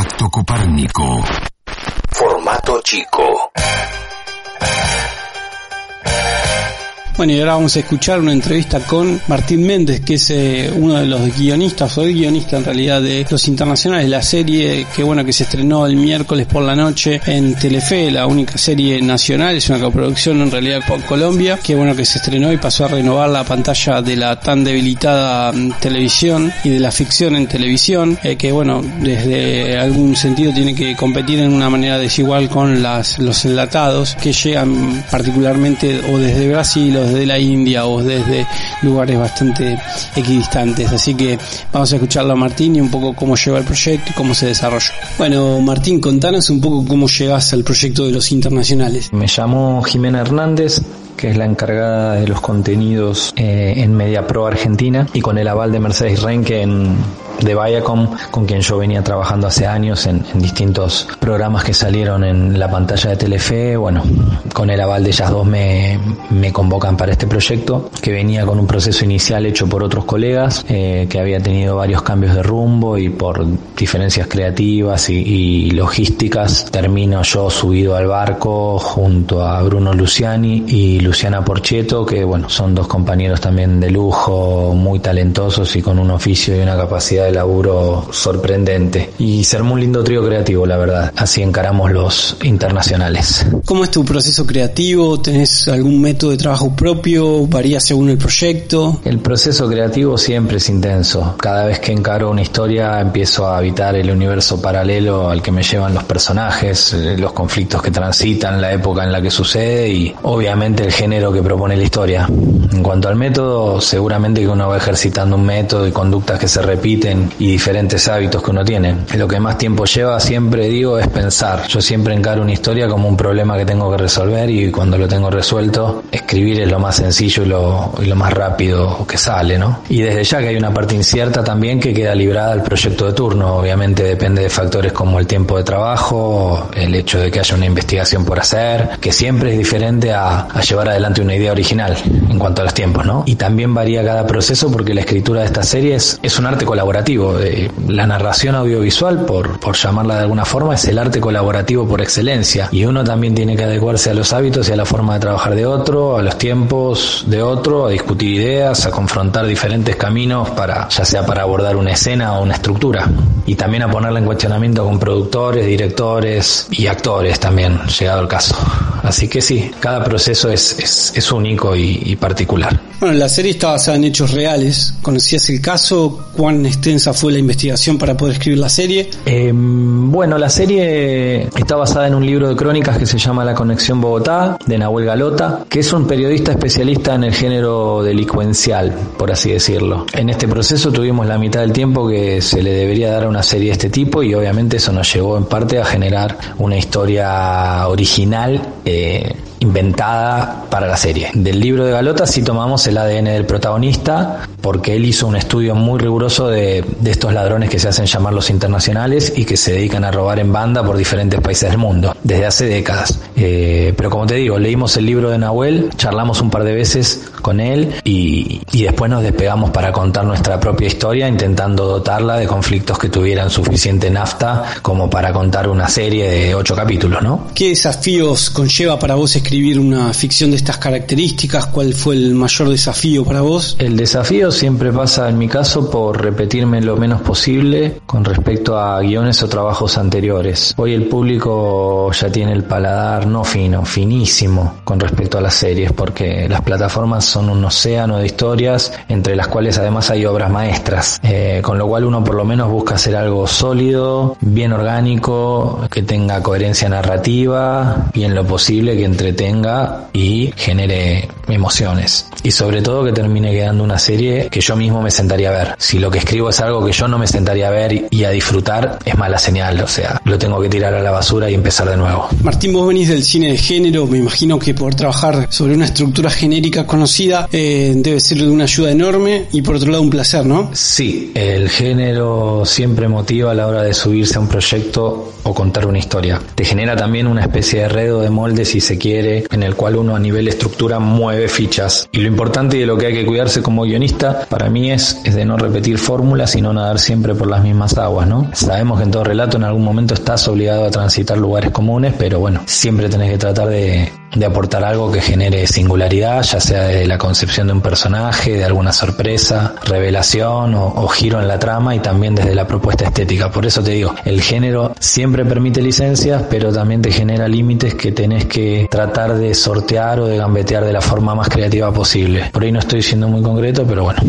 Speaker 2: El Pacto Copérnico. Formato chico.
Speaker 1: Bueno, y ahora vamos a escuchar una entrevista con Martín Méndez, que es eh, uno de los guionistas, o el guionista en realidad de Los Internacionales, la serie que bueno que se estrenó el miércoles por la noche en Telefe, la única serie nacional, es una coproducción en realidad por Colombia, que bueno que se estrenó y pasó a renovar la pantalla de la tan debilitada mm, televisión y de la ficción en televisión, eh, que bueno, desde algún sentido tiene que competir en una manera desigual con las, los enlatados que llegan particularmente o desde Brasil o desde la India o desde lugares bastante equidistantes. Así que vamos a escucharlo a Martín y un poco cómo lleva el proyecto y cómo se desarrolló. Bueno, Martín, contanos un poco cómo llegas al proyecto de los internacionales.
Speaker 11: Me llamó Jimena Hernández, que es la encargada de los contenidos eh, en MediaPro Argentina, y con el aval de Mercedes Renque en, de Viacom, con quien yo venía trabajando hace años en, distintos programas que salieron en la pantalla de Telefe. Bueno, con el aval de ellas dos me, me convocan para este proyecto, que venía con un proceso inicial hecho por otros colegas, eh, que había tenido varios cambios de rumbo y por diferencias creativas y, y logísticas, termino yo subido al barco junto a Bruno Luciani y Luciana Porcheto, que bueno, son dos compañeros también de lujo, muy talentosos y con un oficio y una capacidad de laburo sorprendente. Y se armó un lindo trío creativo, la verdad. Así encaramos los internacionales.
Speaker 1: ¿Cómo es tu proceso creativo? ¿Tenés algún método de trabajo propio? ¿Varía según el proyecto?
Speaker 11: El proceso creativo siempre es intenso. Cada vez que encaro una historia empiezo a habitar el universo paralelo al que me llevan los personajes, eh, los conflictos que transitan, la época en la que sucede y obviamente el género que propone la historia. En cuanto al método, seguramente que uno va ejercitando un método y conductas que se repiten y diferentes hábitos que uno tiene. Lo que más tiempo lleva, siempre digo, es pensar. Yo siempre encaro una historia como un problema que tengo que resolver y cuando lo tengo resuelto, escribir es lo más sencillo y lo, y lo más rápido que sale, ¿no? Y desde ya que hay una parte incierta también que queda librada al proyecto de turno. Obviamente depende de factores como el tiempo de trabajo, el hecho de que haya una investigación por hacer, que siempre es diferente a, a llevar adelante una idea original en cuanto a los tiempos, ¿no? Y también varía cada proceso porque la escritura de estas series es un arte colaborativo. La narración audiovisual, por, por llamarla de alguna forma, es el arte colaborativo por excelencia. Y uno también tiene que adecuarse a los hábitos y a la forma de trabajar de otro, a los tiempos de otro, a discutir ideas, a confrontar diferentes caminos para, ya sea para abordar una escena o una estructura. Y también a ponerla en cuestionamiento con productores, directores y actores también, llegado el caso. Así que sí, cada proceso es, es, es único y, y particular.
Speaker 1: Bueno, la serie está basada en hechos reales. ¿Conocías el caso? ¿Cuán extensa fue la investigación para poder escribir la serie?
Speaker 11: Eh, bueno, la serie está basada en un libro de crónicas que se llama La Conexión Bogotá, de Nahuel Galota, que es un periodista especialista en el género delincuencial, por así decirlo. En este proceso tuvimos la mitad del tiempo que se le debería dar a una serie de este tipo y obviamente eso nos llevó en parte a generar una historia original. Eh, inventada para la serie. Del libro de Galota sí tomamos el ADN del protagonista porque él hizo un estudio muy riguroso de, estos ladrones que se hacen llamar los internacionales y que se dedican a robar en banda por diferentes países del mundo desde hace décadas. Eh, pero como te digo, leímos el libro de Nahuel, charlamos un par de veces con él y, y después nos despegamos para contar nuestra propia historia intentando dotarla de conflictos que tuvieran suficiente nafta como para contar una serie de ocho capítulos, ¿no?
Speaker 1: ¿Qué desafíos conlleva para vos escribir una ficción de estas características? ¿Cuál fue el mayor desafío para vos?
Speaker 11: El desafío siempre pasa en mi caso por repetirme lo menos posible con respecto a guiones o trabajos anteriores. Hoy el público ya tiene el paladar no fino, finísimo con respecto a las series porque las plataformas son un océano de historias entre las cuales además hay obras maestras, eh, con lo cual uno por lo menos busca hacer algo sólido, bien orgánico, que tenga coherencia narrativa y en lo posible que entretenga y genere emociones. Y sobre todo que termine quedando una serie que yo mismo me sentaría a ver. Si lo que escribo es algo que yo no me sentaría a ver y a disfrutar, es mala señal. O sea, lo tengo que tirar a la basura y empezar de nuevo.
Speaker 1: Martín, vos venís del cine de género. Me imagino que poder trabajar sobre una estructura genérica conocida eh, debe ser de una ayuda enorme y por otro lado un placer, ¿no?
Speaker 11: Sí, el género siempre motiva a la hora de subirse a un proyecto o contar una historia. Te genera también una especie de redo de molde, si se quiere, en el cual uno a nivel estructura mueve fichas. Y lo importante y de lo que hay que cuidarse como guionista, para mí es, es de no repetir fórmulas y no nadar siempre por las mismas aguas, ¿no? Sabemos que en todo relato en algún momento estás obligado a transitar lugares comunes, pero bueno, siempre tenés que tratar de, de aportar algo que genere singularidad, ya sea de la concepción de un personaje, de alguna sorpresa, revelación o, o, giro en la trama y también desde la propuesta estética. Por eso te digo, el género siempre permite licencias, pero también te genera límites que tenés que tratar de sortear o de gambetear de la forma más creativa posible. Por ahí no estoy siendo muy concreto, pero bueno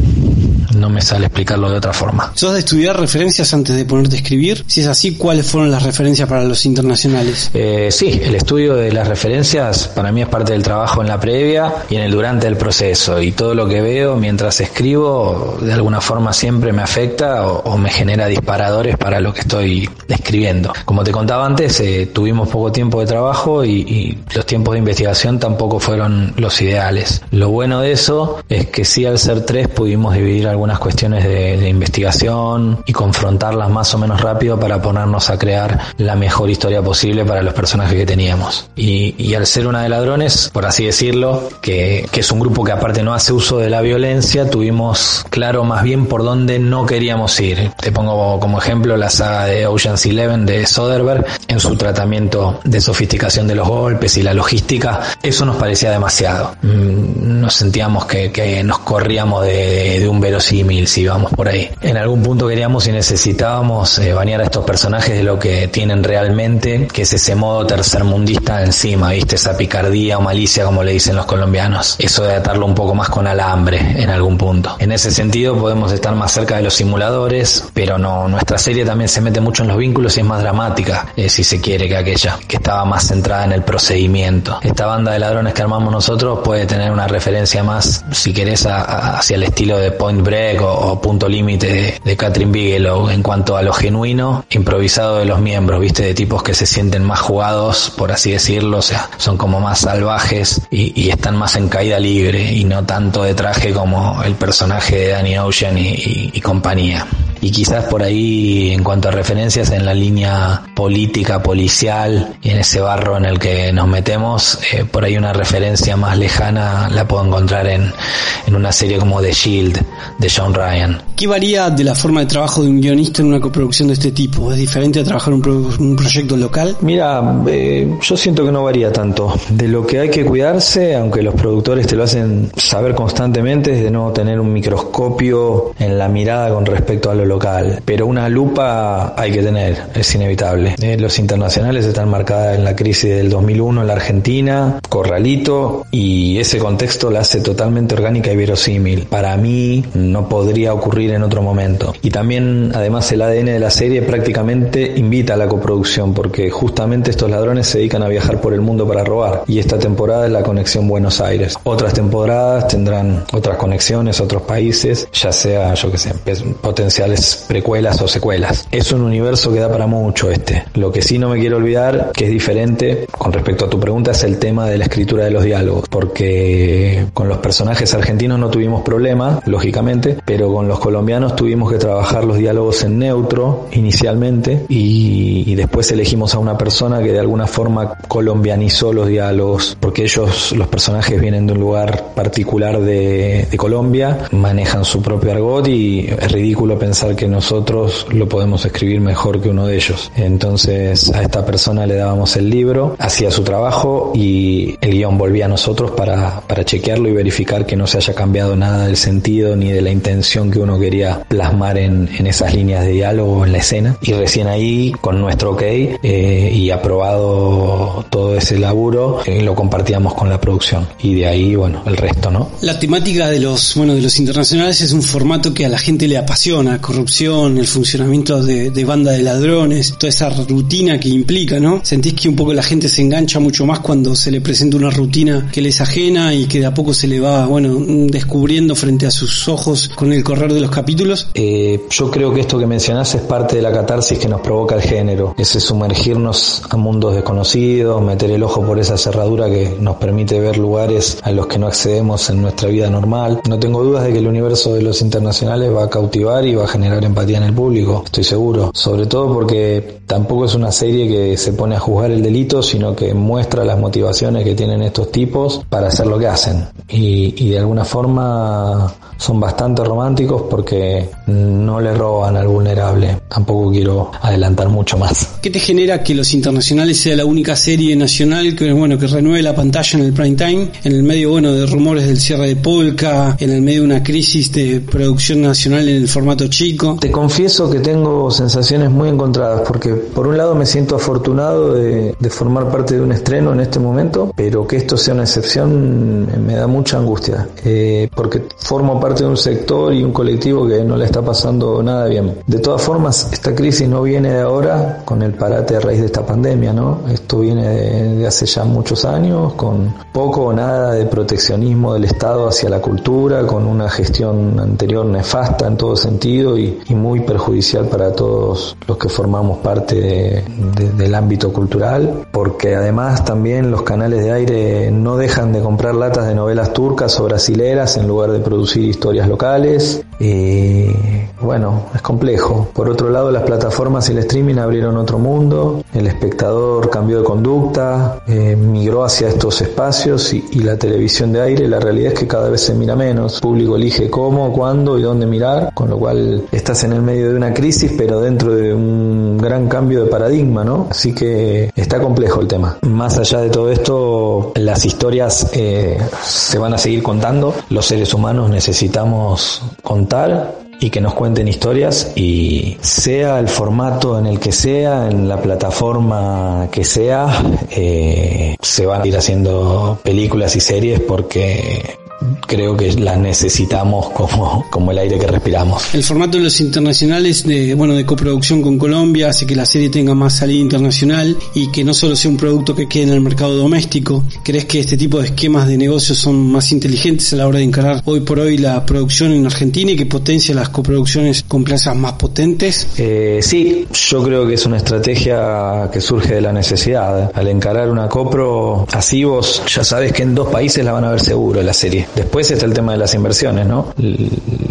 Speaker 11: no me sale explicarlo de otra forma.
Speaker 1: ¿Sos de estudiar referencias antes de ponerte a escribir? Si es así, ¿cuáles fueron las referencias para los internacionales?
Speaker 11: Eh, sí, el estudio de las referencias para mí es parte del trabajo en la previa y en el durante del proceso. Y todo lo que veo mientras escribo, de alguna forma siempre me afecta o, o me genera disparadores para lo que estoy escribiendo. Como te contaba antes, eh, tuvimos poco tiempo de trabajo y, y los tiempos de investigación tampoco fueron los ideales. Lo bueno de eso es que sí al ser tres pudimos dividir algunas cuestiones de, investigación y confrontarlas más o menos rápido para ponernos a crear la mejor historia posible para los personajes que teníamos. Y, al ser una de ladrones, por así decirlo, que, es un grupo que aparte no hace uso de la violencia, tuvimos claro más bien por dónde no queríamos ir. Te pongo como ejemplo la saga de Ocean's Eleven de Soderbergh en su tratamiento de sofisticación de los golpes y la logística. Eso nos parecía demasiado. Nos sentíamos que, nos corríamos de, un verosímil si vamos por ahí. En algún punto queríamos y necesitábamos eh, bañar a estos personajes de lo que tienen realmente, que es ese modo tercermundista encima, ¿viste? Esa picardía o malicia como le dicen los colombianos. Eso de atarlo un poco más con alambre en algún punto. En ese sentido podemos estar más cerca de los simuladores, pero no, nuestra serie también se mete mucho en los vínculos y es más dramática, eh, si se quiere, que aquella, que estaba más centrada en el procedimiento. Esta banda de ladrones que armamos nosotros puede tener una referencia más, si querés, hacia el estilo de Point Break O, Punto Límite de, de Catherine Bigelow en cuanto a lo genuino, improvisado de los miembros, viste, de tipos que se sienten más jugados, por así decirlo, o sea, son como más salvajes y, están más en caída libre y no tanto de traje como el personaje de Danny Ocean y compañía. Y quizás por ahí, en cuanto a referencias en la línea política, policial y en ese barro en el que nos metemos, eh, por ahí una referencia más lejana la puedo encontrar en, en una serie como The Shield de John Ryan.
Speaker 1: ¿Qué varía de la forma de trabajo de un guionista en una coproducción de este tipo? ¿Es diferente a trabajar un, pro- un proyecto local?
Speaker 11: Mira, eh, yo siento que no varía tanto. De lo que hay que cuidarse, aunque los productores te lo hacen saber constantemente, es de no tener un microscopio en la mirada con respecto a lo local. Pero una lupa hay que tener, es inevitable. Eh, los internacionales están marcadas en la crisis del 2001 en la Argentina, Corralito, y ese contexto la hace totalmente orgánica y verosímil. Para mí no podría ocurrir en otro momento. Y también, además, el ADN de la serie prácticamente invita a la coproducción, porque justamente estos ladrones se dedican a viajar por el mundo para robar. Y esta temporada es la conexión Buenos Aires. Otras temporadas tendrán otras conexiones, otros países, ya sea, yo que sé, pues, precuelas o secuelas. Es un universo que da para mucho este. Lo que sí no me quiero olvidar, que es diferente con respecto a tu pregunta, es el tema de la escritura de los diálogos, porque con los personajes argentinos no tuvimos problema, lógicamente, pero con los colombianos tuvimos que trabajar los diálogos en neutro inicialmente y, y después elegimos a una persona que de alguna forma colombianizó los diálogos, porque ellos, los personajes vienen de un lugar particular de, de Colombia, manejan su propio argot y es ridículo pensar que nosotros lo podemos escribir mejor que uno de ellos. Entonces a esta persona le dábamos el libro, hacía su trabajo y el guion volvía a nosotros para, para chequearlo y verificar que no se haya cambiado nada del sentido ni de la intención que uno quería plasmar en, en esas líneas de diálogo en la escena. Y recién ahí, con nuestro ok eh, y aprobado todo ese laburo, eh, lo compartíamos con la producción. Y de ahí, bueno, el resto, ¿no?
Speaker 1: La temática de los, bueno, de los internacionales es un formato que a la gente le apasiona, el funcionamiento de, banda de ladrones, toda esa rutina que implica, ¿no? Sentís que un poco la gente se engancha mucho más cuando se le presenta una rutina que le es ajena y que de a poco se le va, bueno, descubriendo frente a sus ojos con el correr de los capítulos.
Speaker 11: Eh, yo creo que esto que mencionás es parte de la catarsis que nos provoca el género, ese sumergirnos a mundos desconocidos, meter el ojo por esa cerradura que nos permite ver lugares a los que no accedemos en nuestra vida normal. No tengo dudas de que el universo de los internacionales va a cautivar y va a generar empatía en el público, estoy seguro. Sobre todo porque tampoco es una serie que se pone a juzgar el delito, sino que muestra las motivaciones que tienen estos tipos para hacer lo que hacen. Y, y de alguna forma son bastante románticos porque no le roban al vulnerable. Tampoco quiero adelantar mucho más.
Speaker 1: ¿Qué te genera que Los Internacionales sea la única serie nacional que, bueno, que renueve la pantalla en el prime time, en el medio, bueno, de rumores del cierre de Polka, en el medio de una crisis de producción nacional en el formato chico?
Speaker 11: Te confieso que tengo sensaciones muy encontradas porque por un lado me siento afortunado de, formar parte de un estreno en este momento, pero que esto sea una excepción me da mucha angustia, eh, porque formo parte de un sector y un colectivo que no le está pasando nada bien. De todas formas, esta crisis no viene de ahora con el parate a raíz de esta pandemia, ¿no? Esto viene de, hace ya muchos años, con poco o nada de proteccionismo del Estado hacia la cultura, con una gestión anterior nefasta en todo sentido y muy perjudicial para todos los que formamos parte de- de- del ámbito cultural, porque además también los canales de aire no dejan de comprar latas de novelas turcas o brasileras en lugar de producir historias locales. Y bueno, es complejo. Por otro lado, las plataformas y el streaming abrieron otro mundo, el espectador cambió de conducta, eh, migró hacia estos espacios y, y la televisión de aire, la realidad es que cada vez se mira menos. El público elige cómo, cuándo y dónde mirar, con lo cual estás en el medio de una crisis, pero dentro de un gran cambio de paradigma, ¿no? Así que está complejo el tema. Más allá de todo esto, las historias eh, se van a seguir contando. Los seres humanos necesitamos contar y que nos cuenten historias y sea el formato en el que sea, en la plataforma que sea, eh, se van a ir haciendo películas y series porque creo que la necesitamos como, como el aire que respiramos.
Speaker 1: El formato de los internacionales de, bueno, de coproducción con Colombia hace que la serie tenga más salida internacional y que no solo sea un producto que quede en el mercado doméstico. ¿Crees que este tipo de esquemas de negocios son más inteligentes a la hora de encarar hoy por hoy la producción en Argentina y que potencia las coproducciones con plazas más potentes?
Speaker 11: Eh, sí, yo creo que es una estrategia que surge de la necesidad. Al encarar una copro, así vos ya sabes que en dos países la van a ver seguro la serie. Después está el tema de las inversiones, ¿no?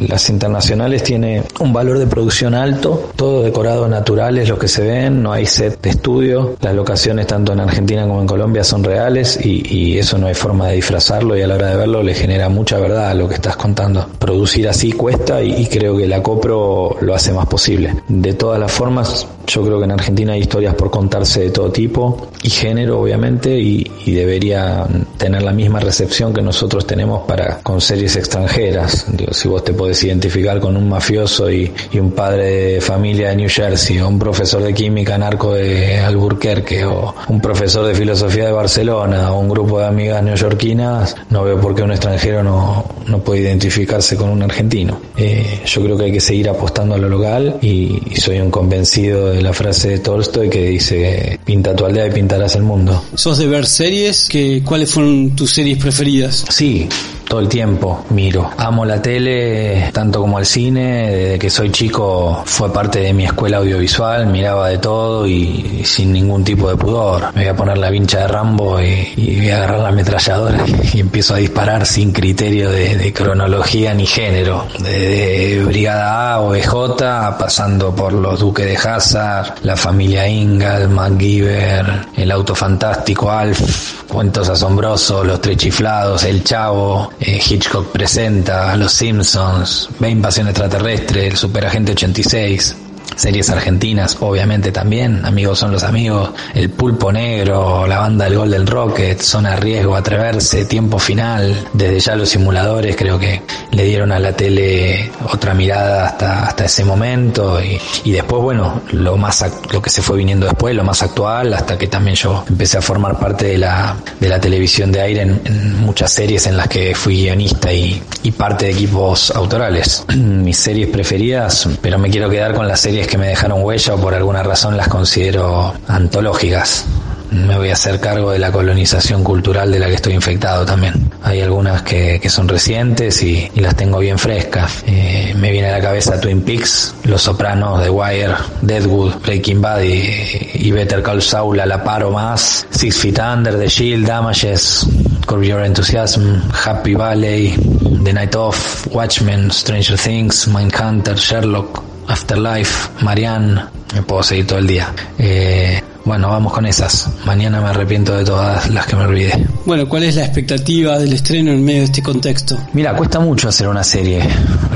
Speaker 11: Las internacionales tiene un valor de producción alto, todo decorado natural es lo que se ven, no hay set de estudio, las locaciones tanto en Argentina como en Colombia son reales y, y eso no hay forma de disfrazarlo y a la hora de verlo le genera mucha verdad a lo que estás contando. Producir así cuesta y, creo que la Copro lo hace más posible. De todas las formas, yo creo que en Argentina hay historias por contarse de todo tipo y género, obviamente, y, deberían tener la misma recepción que nosotros tenemos para con series extranjeras. Digo, si vos te podés identificar con un mafioso y, y un padre de familia de New Jersey, o un profesor de química narco de Alburquerque, o un profesor de filosofía de Barcelona, o un grupo de amigas neoyorquinas, no veo por qué un extranjero no, no puede identificarse con un argentino. Eh, yo creo que hay que seguir apostando a lo local y, y soy un convencido de la frase de Tolstoy que dice, pinta tu aldea y pintarás el mundo.
Speaker 1: ¿Sos de ver series? ¿Qué, ¿Cuáles fueron tus series preferidas?
Speaker 11: Sí, todo el tiempo miro. Amo la tele tanto como el cine. Desde que soy chico fue parte de mi escuela audiovisual. Miraba de todo y, sin ningún tipo de pudor. Me voy a poner la vincha de Rambo y, voy a agarrar la ametralladora y, empiezo a disparar sin criterio de, de cronología ni género. Desde Brigada A o EJ, pasando por los Duques de Hazard, la familia Ingalls, MacGyver, el auto fantástico Alf, cuentos asombrosos, los tres chiflados, el chavo, eh, Hitchcock presenta, Los Simpsons, Ve Invasión Extraterrestre, El Superagente 86, series argentinas, obviamente también, Amigos son los amigos, El Pulpo Negro, la banda del Golden Rocket, Zona Riesgo, Atreverse, Tiempo Final, desde ya los simuladores creo que le dieron a la tele otra mirada hasta, hasta ese momento. Y, y después bueno, lo más lo que se fue viniendo después, lo más actual, hasta que también yo empecé a formar parte de la, de la televisión de aire en, en muchas series en las que fui guionista y, y parte de equipos autorales. Mis series preferidas, pero me quiero quedar con las series que me dejaron huella o por alguna razón las considero antológicas. Me voy a hacer cargo de la colonización cultural de la que estoy infectado también. Hay algunas que, son recientes y, las tengo bien frescas. Eh, me viene a la cabeza Twin Peaks, Los Sopranos, The Wire, Deadwood, Breaking Bad y, y Better Call Saul la paro más. Six Feet Under, The Shield, Damages, Curb Your Enthusiasm, Happy Valley, The Night Of, Watchmen, Stranger Things, Mindhunter, Sherlock, Afterlife, Marianne, me puedo seguir todo el día. Eh, bueno, vamos con esas. Mañana me arrepiento de todas las que me olvidé.
Speaker 1: Bueno, ¿cuál es la expectativa del estreno en medio de este contexto?
Speaker 11: Mira, cuesta mucho hacer una serie,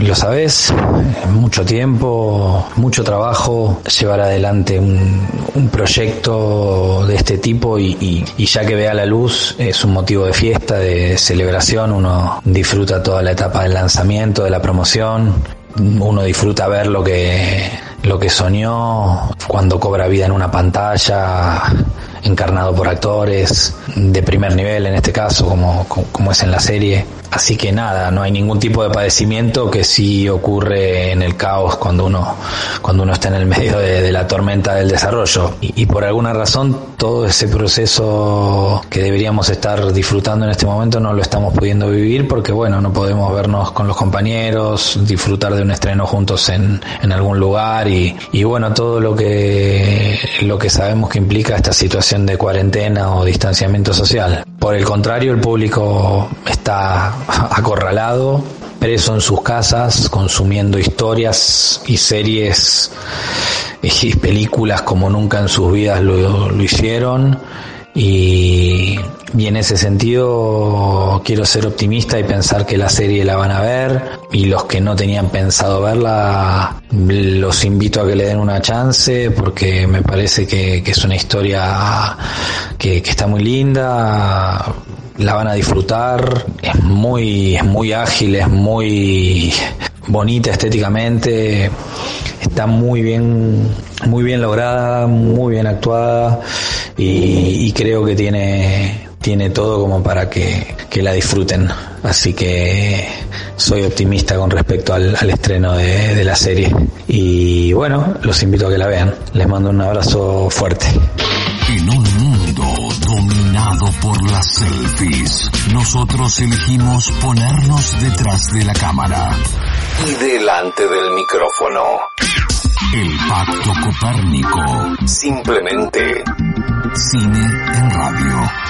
Speaker 11: lo sabes, mucho tiempo, mucho trabajo, llevar adelante un, un proyecto de este tipo y, y- y ya que vea la luz es un motivo de fiesta, de celebración, uno disfruta toda la etapa del lanzamiento, de la promoción, uno disfruta ver lo que lo que soñó cuando cobra vida en una pantalla encarnado por actores de primer nivel en este caso como, como, como es en la serie así que nada no hay ningún tipo de padecimiento que sí ocurre en el caos cuando uno cuando uno está en el medio de, la tormenta del desarrollo. Y, y por alguna razón todo ese proceso que deberíamos estar disfrutando en este momento no lo estamos pudiendo vivir porque bueno no podemos vernos con los compañeros disfrutar de un estreno juntos en, en algún lugar y, y bueno todo lo que lo que sabemos que implica esta situación de cuarentena o distanciamiento social por el contrario el público está acorralado preso en sus casas consumiendo historias y series y películas como nunca en sus vidas lo, lo hicieron y, y en ese sentido quiero ser optimista y pensar que la serie la van a ver. Y los que no tenían pensado verla los invito a que le den una chance porque me parece que, que es una historia que, que está muy linda la van a disfrutar es muy es muy ágil es muy bonita estéticamente está muy bien muy bien lograda muy bien actuada y, creo que tiene tiene todo como para que, que la disfruten. Así que soy optimista con respecto al, al estreno de, de la serie. Y bueno, los invito a que la vean. Les mando un abrazo fuerte.
Speaker 2: Dominado por las selfies, nosotros elegimos ponernos detrás de la cámara y delante del micrófono. El Pacto Copérnico. Simplemente cine en radio.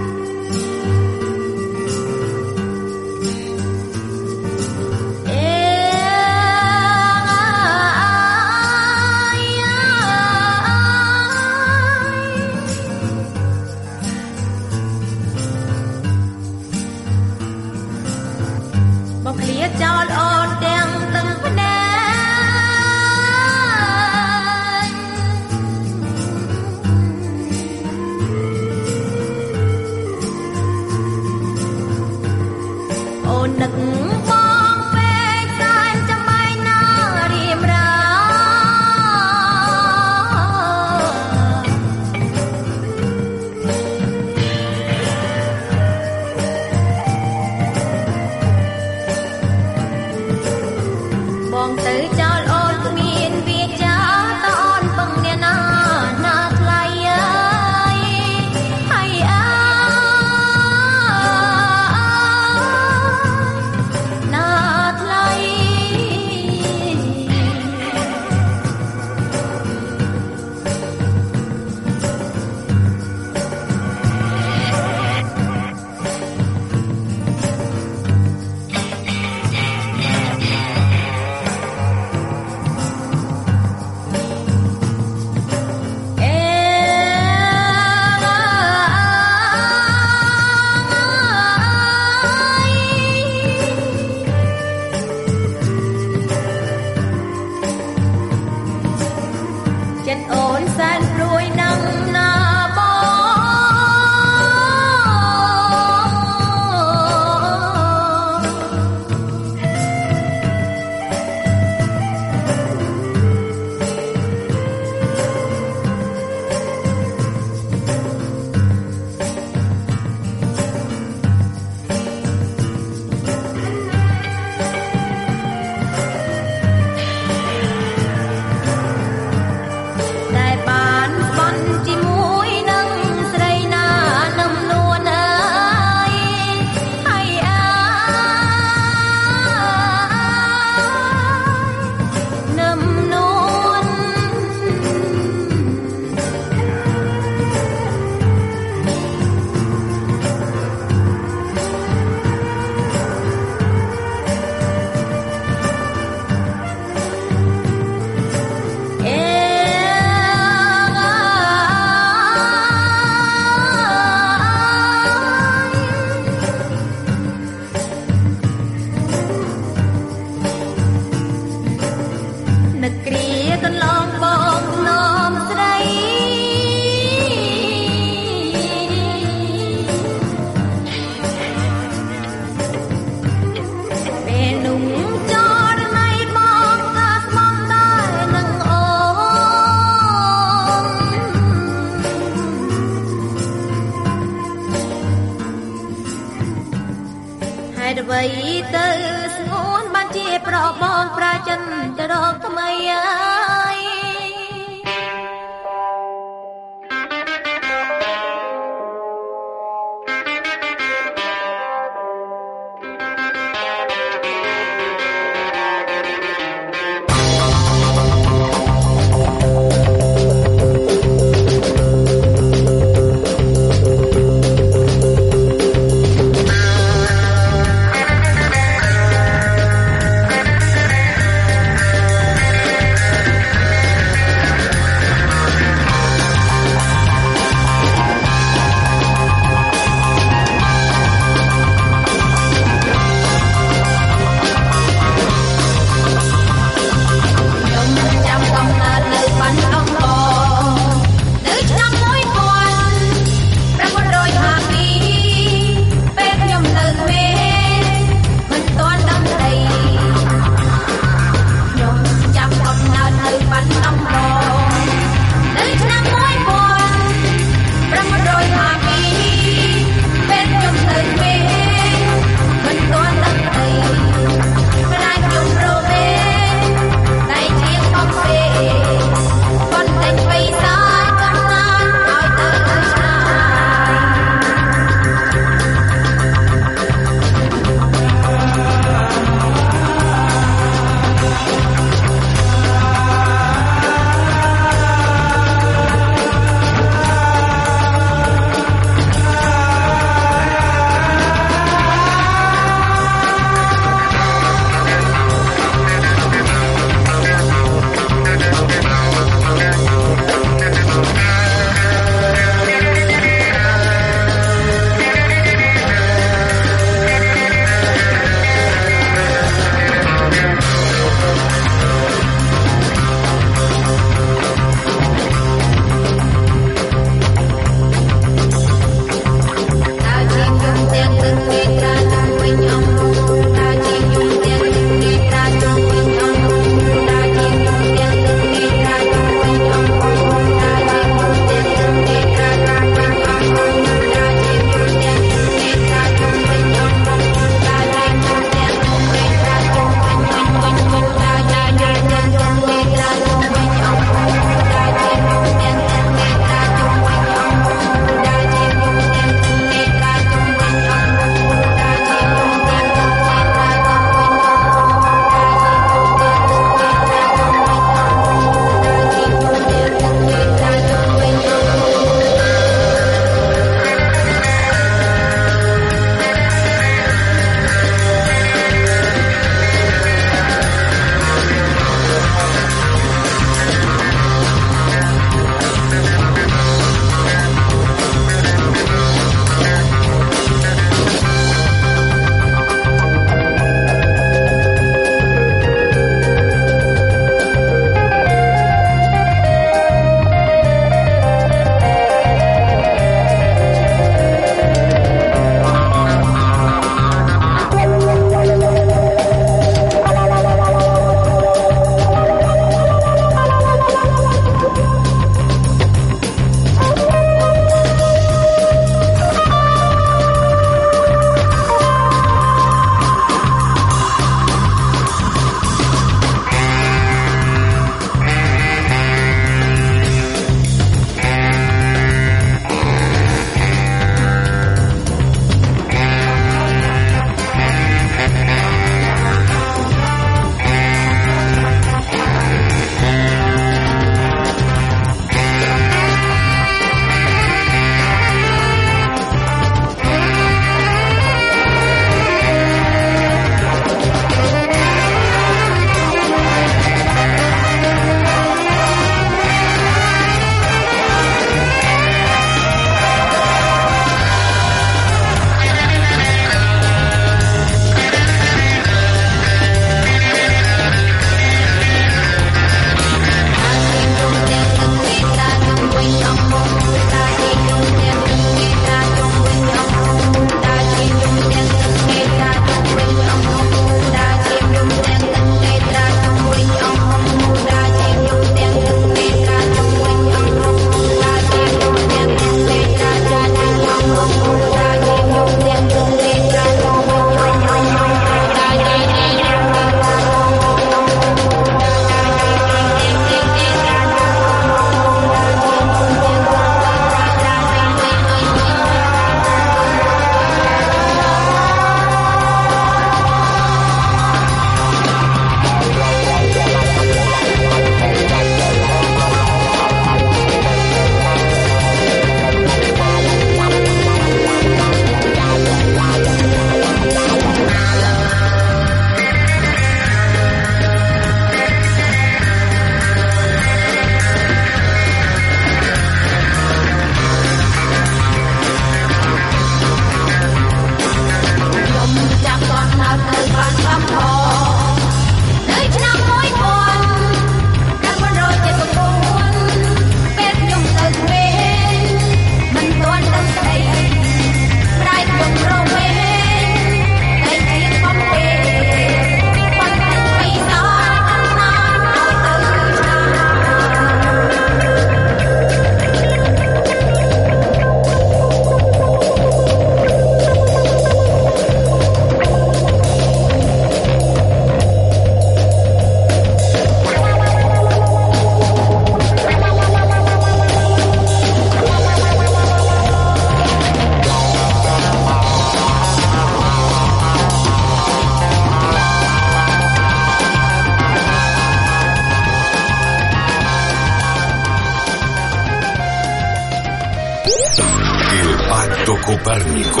Speaker 2: El Pacto Copérnico.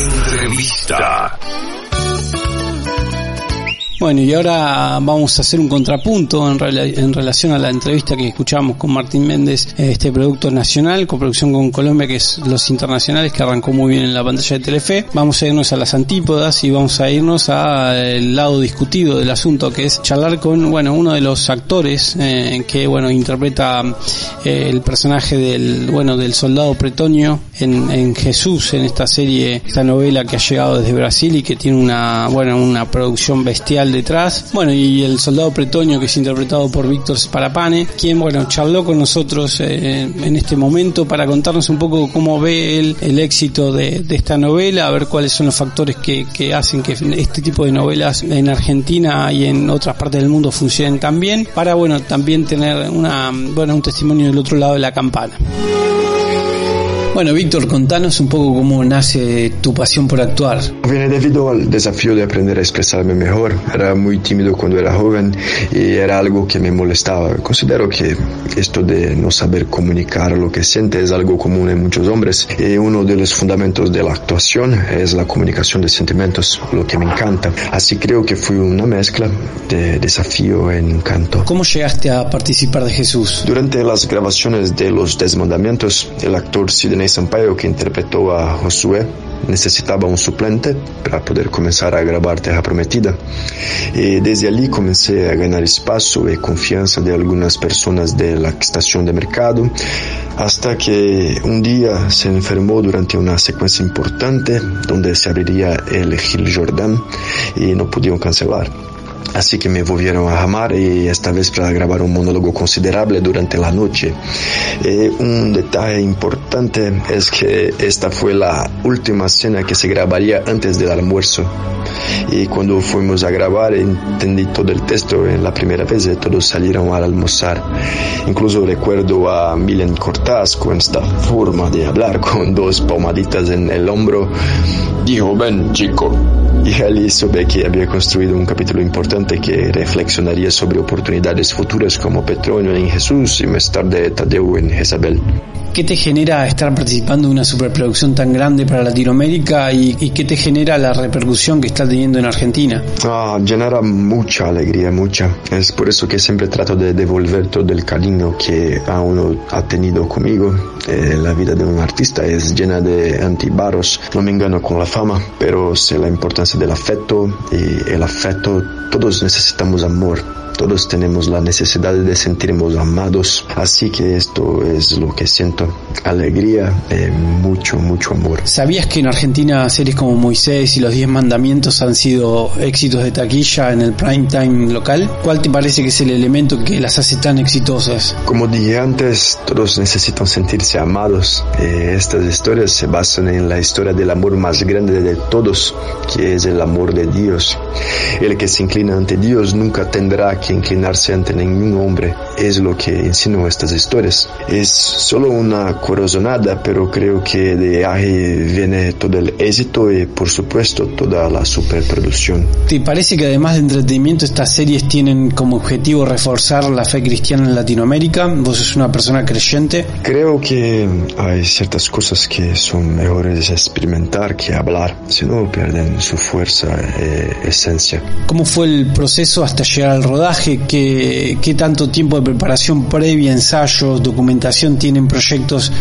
Speaker 2: Entrevista.
Speaker 1: Bueno, y ahora vamos a hacer un contrapunto en, rela- en relación a la entrevista que escuchábamos con Martín Méndez, este producto nacional, coproducción con Colombia, que es Los Internacionales, que arrancó muy bien en la pantalla de Telefe. Vamos a irnos a las antípodas y vamos a irnos al lado discutido del asunto, que es charlar con, bueno, uno de los actores eh, que, bueno, interpreta eh, el personaje del, bueno, del soldado pretonio en, en Jesús, en esta serie, esta novela que ha llegado desde Brasil y que tiene una, bueno, una producción bestial detrás. Bueno, y el soldado pretonio que es interpretado por Víctor Sparapane, quien, bueno, charló con nosotros eh, en este momento para contarnos un poco cómo ve él el éxito de, de esta novela, a ver cuáles son los factores que, que hacen que este tipo de novelas en Argentina y en otras partes del mundo funcionen tan bien, para, bueno, también tener una, bueno, un testimonio del otro lado de la campana. Bueno, Víctor, contanos un poco cómo nace tu pasión por actuar.
Speaker 12: Viene debido al desafío de aprender a expresarme mejor. Era muy tímido cuando era joven y era algo que me molestaba. Considero que esto de no saber comunicar lo que siente es algo común en muchos hombres y uno de los fundamentos de la actuación es la comunicación de sentimientos, lo que me encanta. Así creo que fue una mezcla de desafío e encanto.
Speaker 1: ¿Cómo llegaste a participar de Jesús?
Speaker 12: Durante las grabaciones de Los Diez Mandamientos, el actor Sidney Sampaio, que interpretó a Josué, necesitaba un suplente para poder comenzar a grabar Terra Prometida. Y desde allí comencé a ganar espacio y confianza de algunas personas de la estación de mercado, hasta que un día se enfermó durante una secuencia importante donde se abriría el Gil Jordan y no pudieron cancelar. Así que me volvieron a llamar y esta vez para grabar un monólogo considerable durante la noche. Eh, un detalle importante es que esta fue la última escena que se grabaría antes del almuerzo. Y cuando fuimos a grabar entendí todo el texto en la primera vez y todos salieron al almorzar. Incluso recuerdo a Milen Cortaz con esta forma de hablar con dos palmaditas en el hombro. Dijo, ven chico, y allí supe que había construido un capítulo importante que reflexionaría sobre oportunidades futuras como Petronio en Jesús y más tarde Tadeo en Jezabel.
Speaker 1: ¿Qué te genera estar participando de una superproducción tan grande para Latinoamérica y, y qué te genera la repercusión que está teniendo en Argentina?
Speaker 12: Ah, genera mucha alegría, mucha. Es por eso que siempre trato de devolver todo el cariño que a uno ha tenido conmigo. Eh, la vida de un artista es llena de antibaros. No me engano con la fama, pero sé la importancia del afecto y el afecto, todos necesitamos amor. Todos tenemos la necesidad de sentirnos amados, así que esto es lo que siento, alegría, eh, mucho, mucho amor.
Speaker 1: ¿Sabías que en Argentina series como Moisés y Los Diez Mandamientos han sido éxitos de taquilla en el prime time local? ¿Cuál te parece que es el elemento que las hace tan exitosas?
Speaker 12: Como dije antes, todos necesitan sentirse amados. Eh, estas historias se basan en la historia del amor más grande de todos, que es el amor de Dios. El que se inclina ante Dios nunca tendrá que inclinarse ante ningún hombre. Es lo que enseñan estas historias. Es solo una corazonada, pero creo que de ahí viene todo el éxito y por supuesto toda la superproducción.
Speaker 1: ¿Te parece que además de entretenimiento estas series tienen como objetivo reforzar la fe cristiana en Latinoamérica? ¿Vos sos una persona creyente?
Speaker 12: Creo que hay ciertas cosas que son mejores experimentar que hablar, si no pierden su fuerza e esencia.
Speaker 1: ¿Cómo fue el proceso hasta llegar al rodaje? ¿Qué, qué tanto tiempo de preparación previa, ensayos, documentación tienen proyectos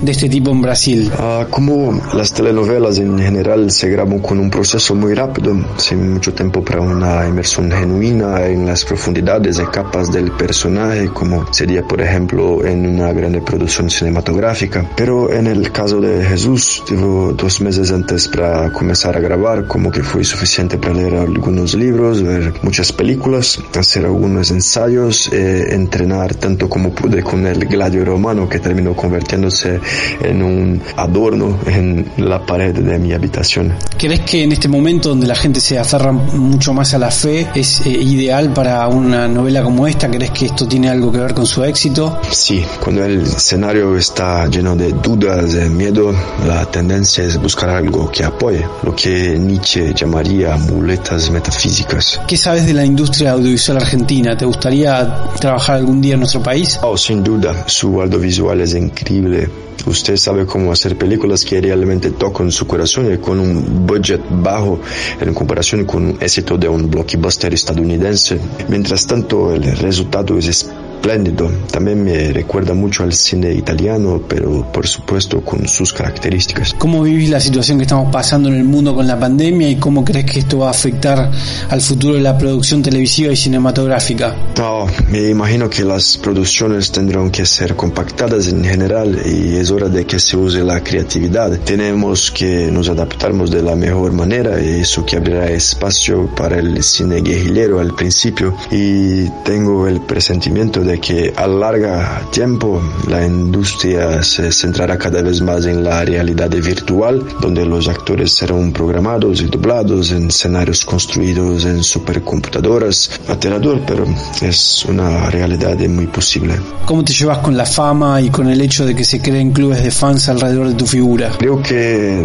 Speaker 1: de este tipo en Brasil?
Speaker 12: Ah, como las telenovelas en general se graban con un proceso muy rápido, sin mucho tiempo para una inmersión genuina en las profundidades y capas del personaje, como sería por ejemplo en una grande producción cinematográfica. Pero en el caso de Jesús, tuvo dos meses antes para comenzar a grabar, como que fue suficiente para leer algunos libros, ver muchas películas, hacer algunos ensayos, eh, entrenar tanto como pude con el gladio romano que terminó convirtiéndose en un adorno en la pared de mi habitación.
Speaker 1: ¿Crees que en este momento donde la gente se aferra mucho más a la fe es eh, ideal para una novela como esta? ¿Crees que esto tiene algo que ver con su éxito?
Speaker 12: Sí, cuando el escenario está lleno de dudas, de miedo, la tendencia es buscar algo que apoye, lo que Nietzsche llamaría muletas metafísicas.
Speaker 1: ¿Qué sabes de la industria audiovisual argentina? ¿Te gustaría trabajar algún día en nuestro país?
Speaker 12: Oh, sin duda, su audiovisual es increíble. Usted sabe cómo hacer películas que realmente tocan su corazón y con un budget bajo en comparación con un éxito de un blockbuster estadounidense. Mientras tanto, el resultado es espléndido. También me recuerda mucho al cine italiano, pero por supuesto con sus características.
Speaker 1: ¿Cómo vivís la situación que estamos pasando en el mundo con la pandemia y cómo crees que esto va a afectar al futuro de la producción televisiva y cinematográfica?
Speaker 12: No, me imagino que las producciones tendrán que ser compactadas en general y es hora de que se use la creatividad. Tenemos que nos adaptarnos de la mejor manera y eso que abrirá espacio para el cine guerrillero al principio y tengo el presentimiento de que a largo tiempo la industria se centrará cada vez más en la realidad virtual, donde los actores serán programados y doblados en escenarios construidos en supercomputadoras. Aterrador, pero es una realidad muy posible.
Speaker 1: ¿Cómo te llevas con la fama y con el hecho de que se creen clubes de fans alrededor de tu figura?
Speaker 12: Creo que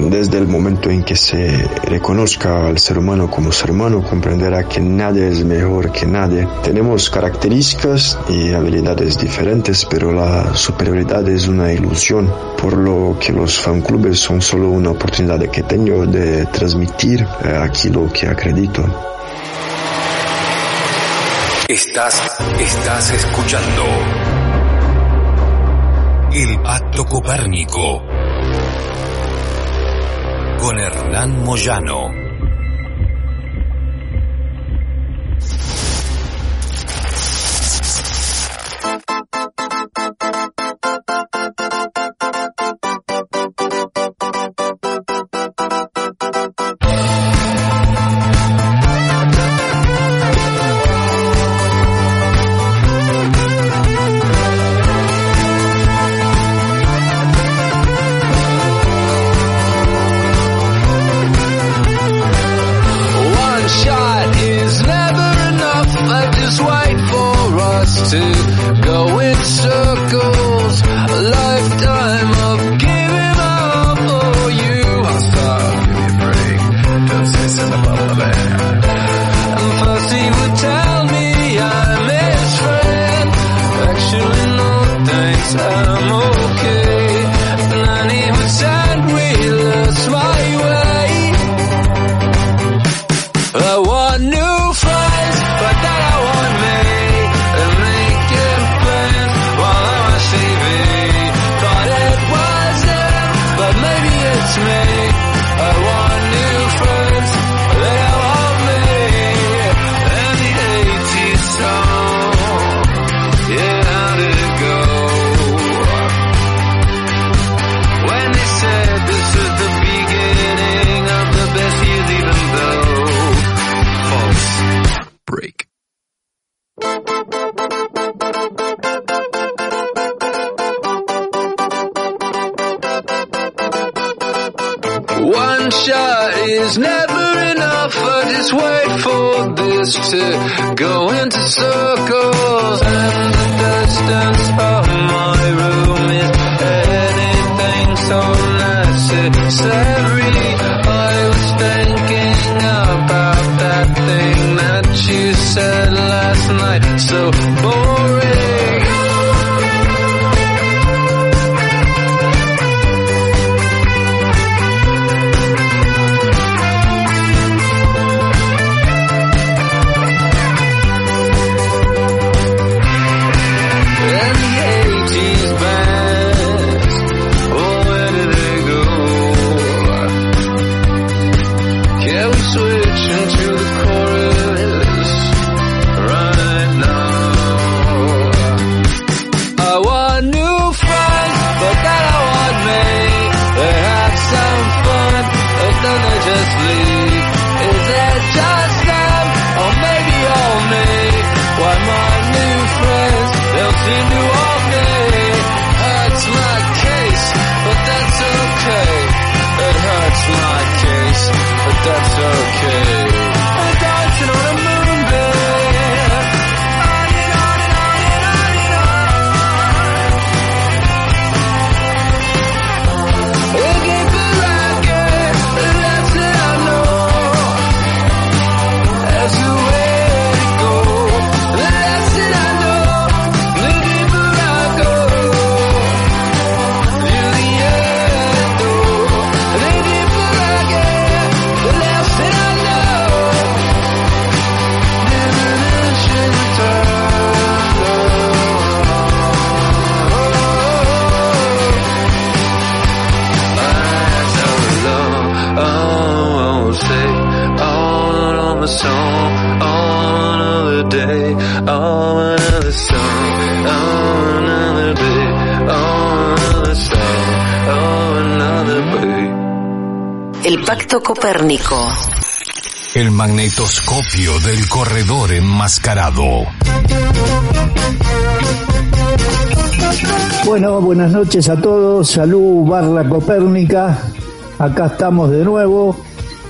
Speaker 12: desde el momento en que se reconozca al ser humano como ser humano, comprenderá que nadie es mejor que nadie. Tenemos características y habilidades diferentes, pero la superioridad es una ilusión, por lo que los fanclubes son solo una oportunidad que tengo de transmitir eh, aquí lo que acredito.
Speaker 13: Estás, estás escuchando El Pacto Copérnico con Hernán Moyano.
Speaker 7: El Pacto Copérnico.
Speaker 2: El magnetoscopio del corredor enmascarado.
Speaker 14: Bueno, buenas noches a todos. Salud, Barra Copérnica. Acá estamos de nuevo.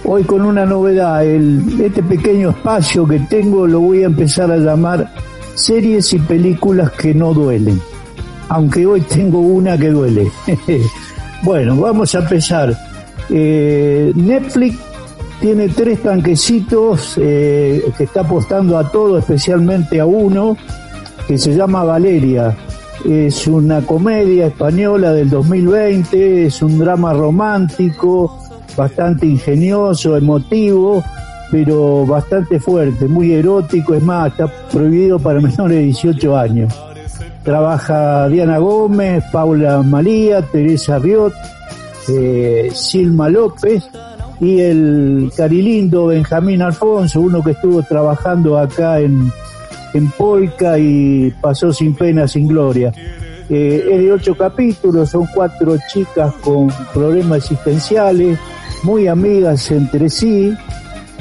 Speaker 14: Hoy con una novedad. El, este pequeño espacio que tengo lo voy a empezar a llamar series y películas que no duelen. Aunque hoy tengo una que duele. bueno, vamos a empezar. Eh, Netflix tiene tres tanquecitos eh, que está apostando a todo, especialmente a uno, que se llama Valeria. Es una comedia española del 2020, es un drama romántico, bastante ingenioso, emotivo, pero bastante fuerte, muy erótico, es más, está prohibido para menores de 18 años. Trabaja Diana Gómez, Paula María, Teresa Riot, eh, Silma López y el carilindo Benjamín Alfonso, uno que estuvo trabajando acá en, en Polka y pasó sin pena, sin gloria. Eh, es de ocho capítulos, son cuatro chicas con problemas existenciales, muy amigas entre sí,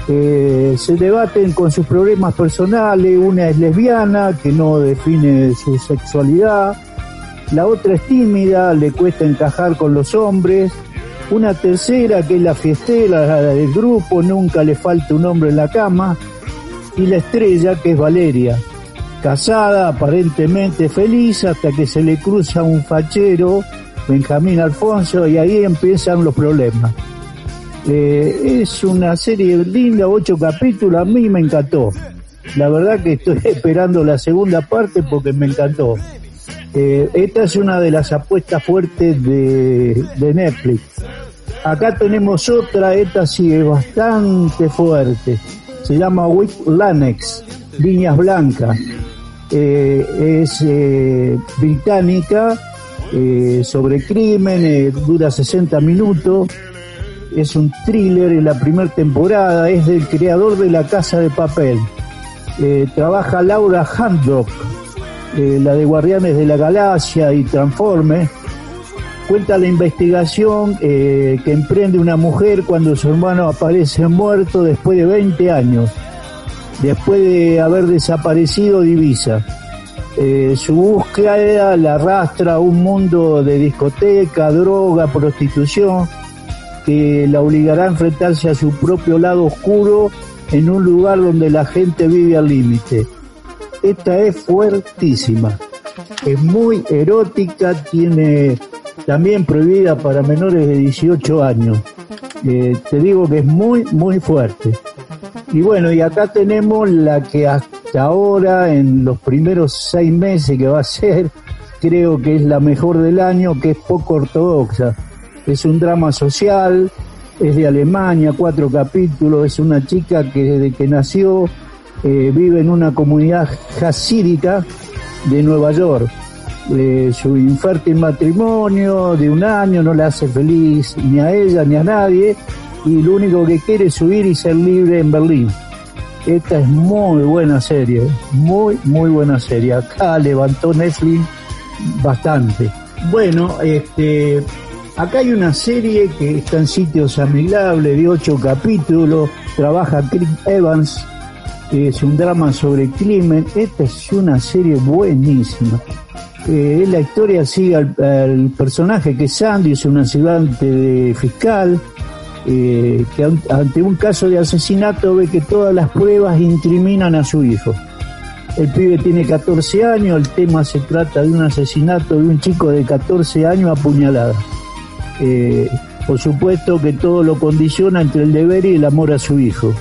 Speaker 14: eh, se debaten con sus problemas personales, una es lesbiana, que no define su sexualidad, la otra es tímida, le cuesta encajar con los hombres, una tercera que es la fiestera la del grupo, nunca le falta un hombre en la cama, y la estrella que es Valeria, casada, aparentemente feliz, hasta que se le cruza un fachero, Benjamín Alfonso, y ahí empiezan los problemas. Eh, es una serie linda, ocho capítulos, a mí me encantó. La verdad que estoy esperando la segunda parte porque me encantó. Eh, esta es una de las apuestas fuertes de, Netflix. Acá tenemos otra, esta sí es bastante fuerte. Se llama With Lanex, Viñas Blancas. Eh, es eh, británica, sobre crimen, dura 60 minutos. Es un thriller en la primera temporada, es del creador de La Casa de Papel. Trabaja Laura Handrock, eh, la de Guardianes de la Galaxia y Transforme. Cuenta la investigación eh, que emprende una mujer cuando su hermano aparece muerto después de 20 años, después de haber desaparecido Divisa. Eh, su búsqueda la arrastra a un mundo de discoteca, droga, prostitución, que la obligará a enfrentarse a su propio lado oscuro en un lugar donde la gente vive al límite. Esta es fuertísima, es muy erótica, tiene también prohibida para menores de 18 años. Eh, te digo que es muy, muy fuerte. Y bueno, y acá tenemos la que hasta ahora, en los primeros seis meses que va a ser, creo que es la mejor del año, que es poco ortodoxa. Es un drama social, es de Alemania, cuatro capítulos, es una chica que desde que nació eh, vive en una comunidad jasídica de Nueva York. Eh, su infértil matrimonio de un año no le hace feliz ni a ella ni a nadie y lo único que quiere es huir y ser libre en Berlín. Esta es muy buena serie, muy, muy buena serie. Acá levantó Netflix bastante. Bueno, este, acá hay una serie que está en sitios amigables de ocho capítulos, trabaja Chris Evans, es un drama sobre crimen. Esta es una serie buenísima. Eh, la historia sigue al, personaje que es Sandy, es un ayudante de fiscal, eh, que ante un caso de asesinato ve que todas las pruebas incriminan a su hijo. El pibe tiene 14 años, el tema se trata de un asesinato de un chico de 14 años apuñalada. Eh, por supuesto que todo lo condiciona entre el deber y el amor a su hijo.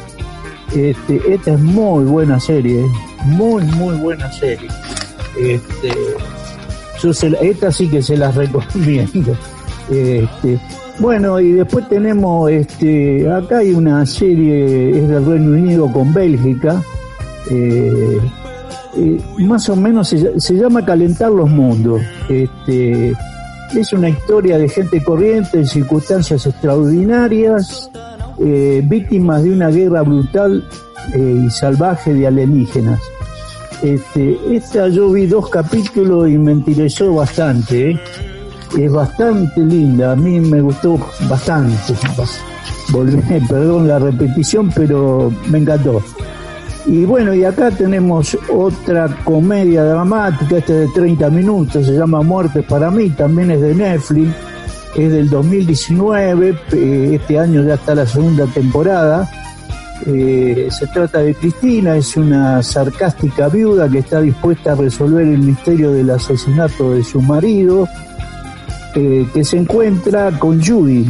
Speaker 14: Este, esta es muy buena serie, muy, muy buena serie. Este, yo se, esta sí que se las recomiendo. Este, bueno, y después tenemos, este, acá hay una serie, es del Reino Unido con Bélgica, eh, eh, más o menos se, se, llama Calentar los Mundos. Este, es una historia de gente corriente en circunstancias extraordinarias, eh, víctimas de una guerra brutal y salvaje de alienígenas. Este, esta yo vi dos capítulos y me interesó bastante. ¿eh? Es bastante linda, a mí me gustó bastante. Volví, perdón la repetición, pero me encantó. Y bueno, y acá tenemos otra comedia dramática, esta de 30 minutos, se llama Muertes para mí, también es de Netflix, es del 2019, eh, este año ya está la segunda temporada. Eh, se trata de Cristina, es una sarcástica viuda que está dispuesta a resolver el misterio del asesinato de su marido, eh, que se encuentra con Judy,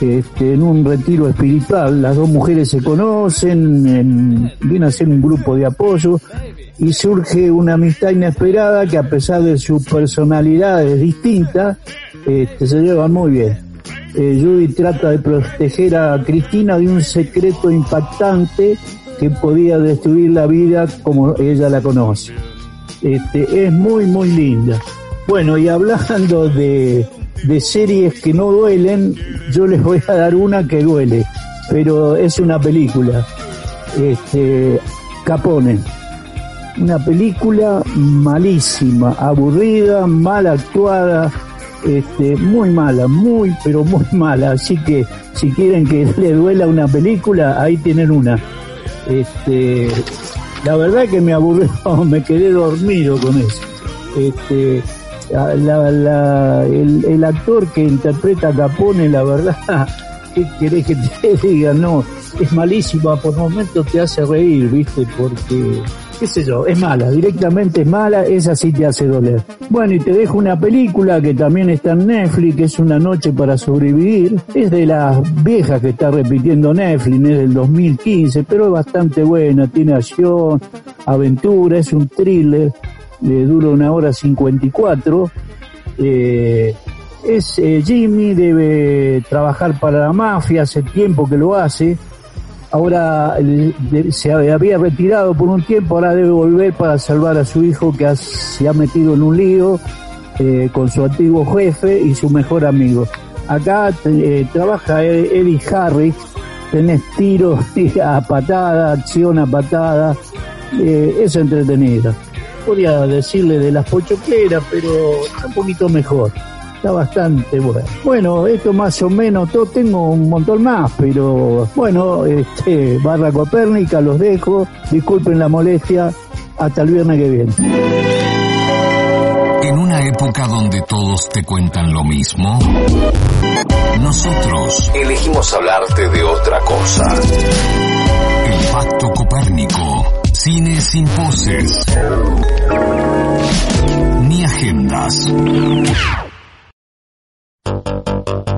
Speaker 14: este, en un retiro espiritual. Las dos mujeres se conocen, en, viene a ser un grupo de apoyo y surge una amistad inesperada que a pesar de sus personalidades distintas, este, se llevan muy bien. Eh, Judy trata de proteger a Cristina de un secreto impactante que podía destruir la vida como ella la conoce. Este, es muy, muy linda. Bueno, y hablando de, de series que no duelen, yo les voy a dar una que duele, pero es una película. Este, Capone. Una película malísima, aburrida, mal actuada, este, muy mala, muy, pero muy mala. Así que si quieren que le duela una película, ahí tienen una. Este, la verdad que me aburrió, me quedé dormido con eso. Este, la- la- el, el actor que interpreta a Capone, la verdad, ¿qué querés que te diga? No, es malísima, por momentos te hace reír, ¿viste? Porque, qué sé yo, es mala, directamente es mala, esa sí te hace doler. Bueno, y te dejo una película que también está en Netflix, que es Una noche para sobrevivir. Es de las viejas que está repitiendo Netflix, es del 2015, pero es bastante buena, tiene acción, aventura, es un thriller, eh, dura una hora 54. Eh, es eh, Jimmy, debe trabajar para la mafia, hace tiempo que lo hace. Ahora se había retirado por un tiempo, ahora debe volver para salvar a su hijo que se ha metido en un lío eh, con su antiguo jefe y su mejor amigo. Acá eh, trabaja Ed- Eddie Harris, tenés tiro a patada, acción a patada, eh, es entretenida. Podría decirle de las pochocleras, pero un poquito mejor. Está bastante bueno. Bueno, esto más o menos, todo tengo un montón más, pero bueno, este, barra Copérnica, los dejo. Disculpen la molestia. Hasta el viernes que viene.
Speaker 2: En una época donde todos te cuentan lo mismo, nosotros elegimos hablarte de otra cosa. El Pacto Copérnico. Cine sin poses. Ni agendas.
Speaker 1: Thank you.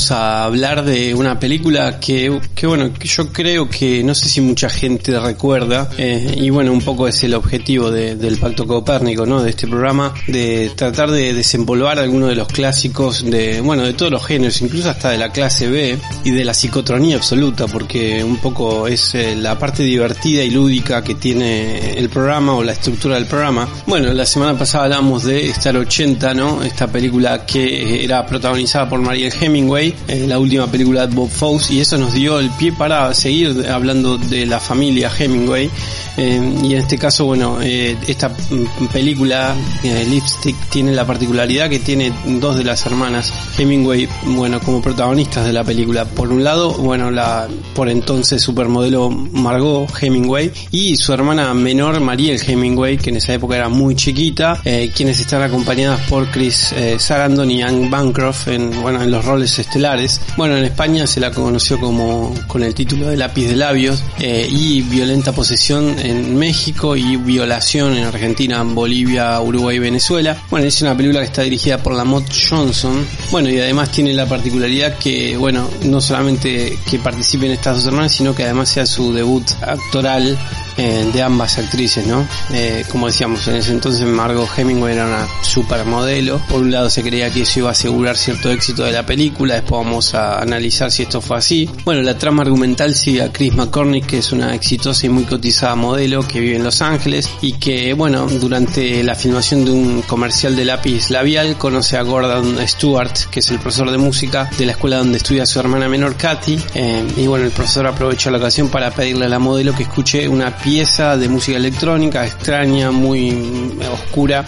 Speaker 1: Vamos a hablar de una película que, que bueno, yo creo que no sé si mucha gente recuerda, eh, y bueno, un poco es el objetivo de- del Pacto Copérnico, ¿no? De este programa, de tratar de desempolvar algunos de los clásicos de, bueno, de todos los géneros, incluso hasta de la clase B y de la psicotronía absoluta, porque un poco es eh, la parte divertida y lúdica que tiene el programa o la estructura del programa. Bueno, la semana pasada hablamos de Star 80, ¿no? Esta película que era protagonizada por Mariel Hemingway, eh, la última película de Bob Fosse, y eso nos dio el pie para seguir hablando de la familia Hemingway. Eh, y en este caso, bueno, eh, esta mm, película, eh, Lipstick, tiene la particularidad que tiene dos de las hermanas Hemingway, bueno, como protagonistas de la película. Por un lado, bueno, la por entonces supermodelo Margot Hemingway y su hermana menor Mariel Hemingway, que en esa época era muy chiquita, eh, quienes están acompañadas por Chris eh, Sarandon y Anne Bancroft en, bueno, en los roles estelares. Bueno, en España se la conoció como con el título de Lápiz de Labios eh, y Violenta Posesión en México y Violación en Argentina, Bolivia, Uruguay y Venezuela. Bueno, es una película que está dirigida por Lamont Johnson. Bueno, y además tiene la particularidad que, bueno, no solamente que participen estas dos hermanas, sino que además sea su debut actoral eh, de ambas actrices, ¿no? Eh, como decíamos, en ese entonces Margot Hemingway era una supermodelo. Por un lado se creía que eso iba a asegurar cierto éxito de la película, después vamos a analizar si esto fue así. Bueno, la trama argumental sigue a Chris McCormick, que es una exitosa y muy cotizada modelo que vive en Los Ángeles y que, bueno, durante la filmación de un comercial de lápiz labial conoce a Gordon Stewart, que es el profesor de música de la escuela donde estudia su hermana menor Katy. Eh, y bueno, el profesor aprovecha la ocasión para pedirle a la modelo que escuche una pieza de música electrónica extraña, muy oscura,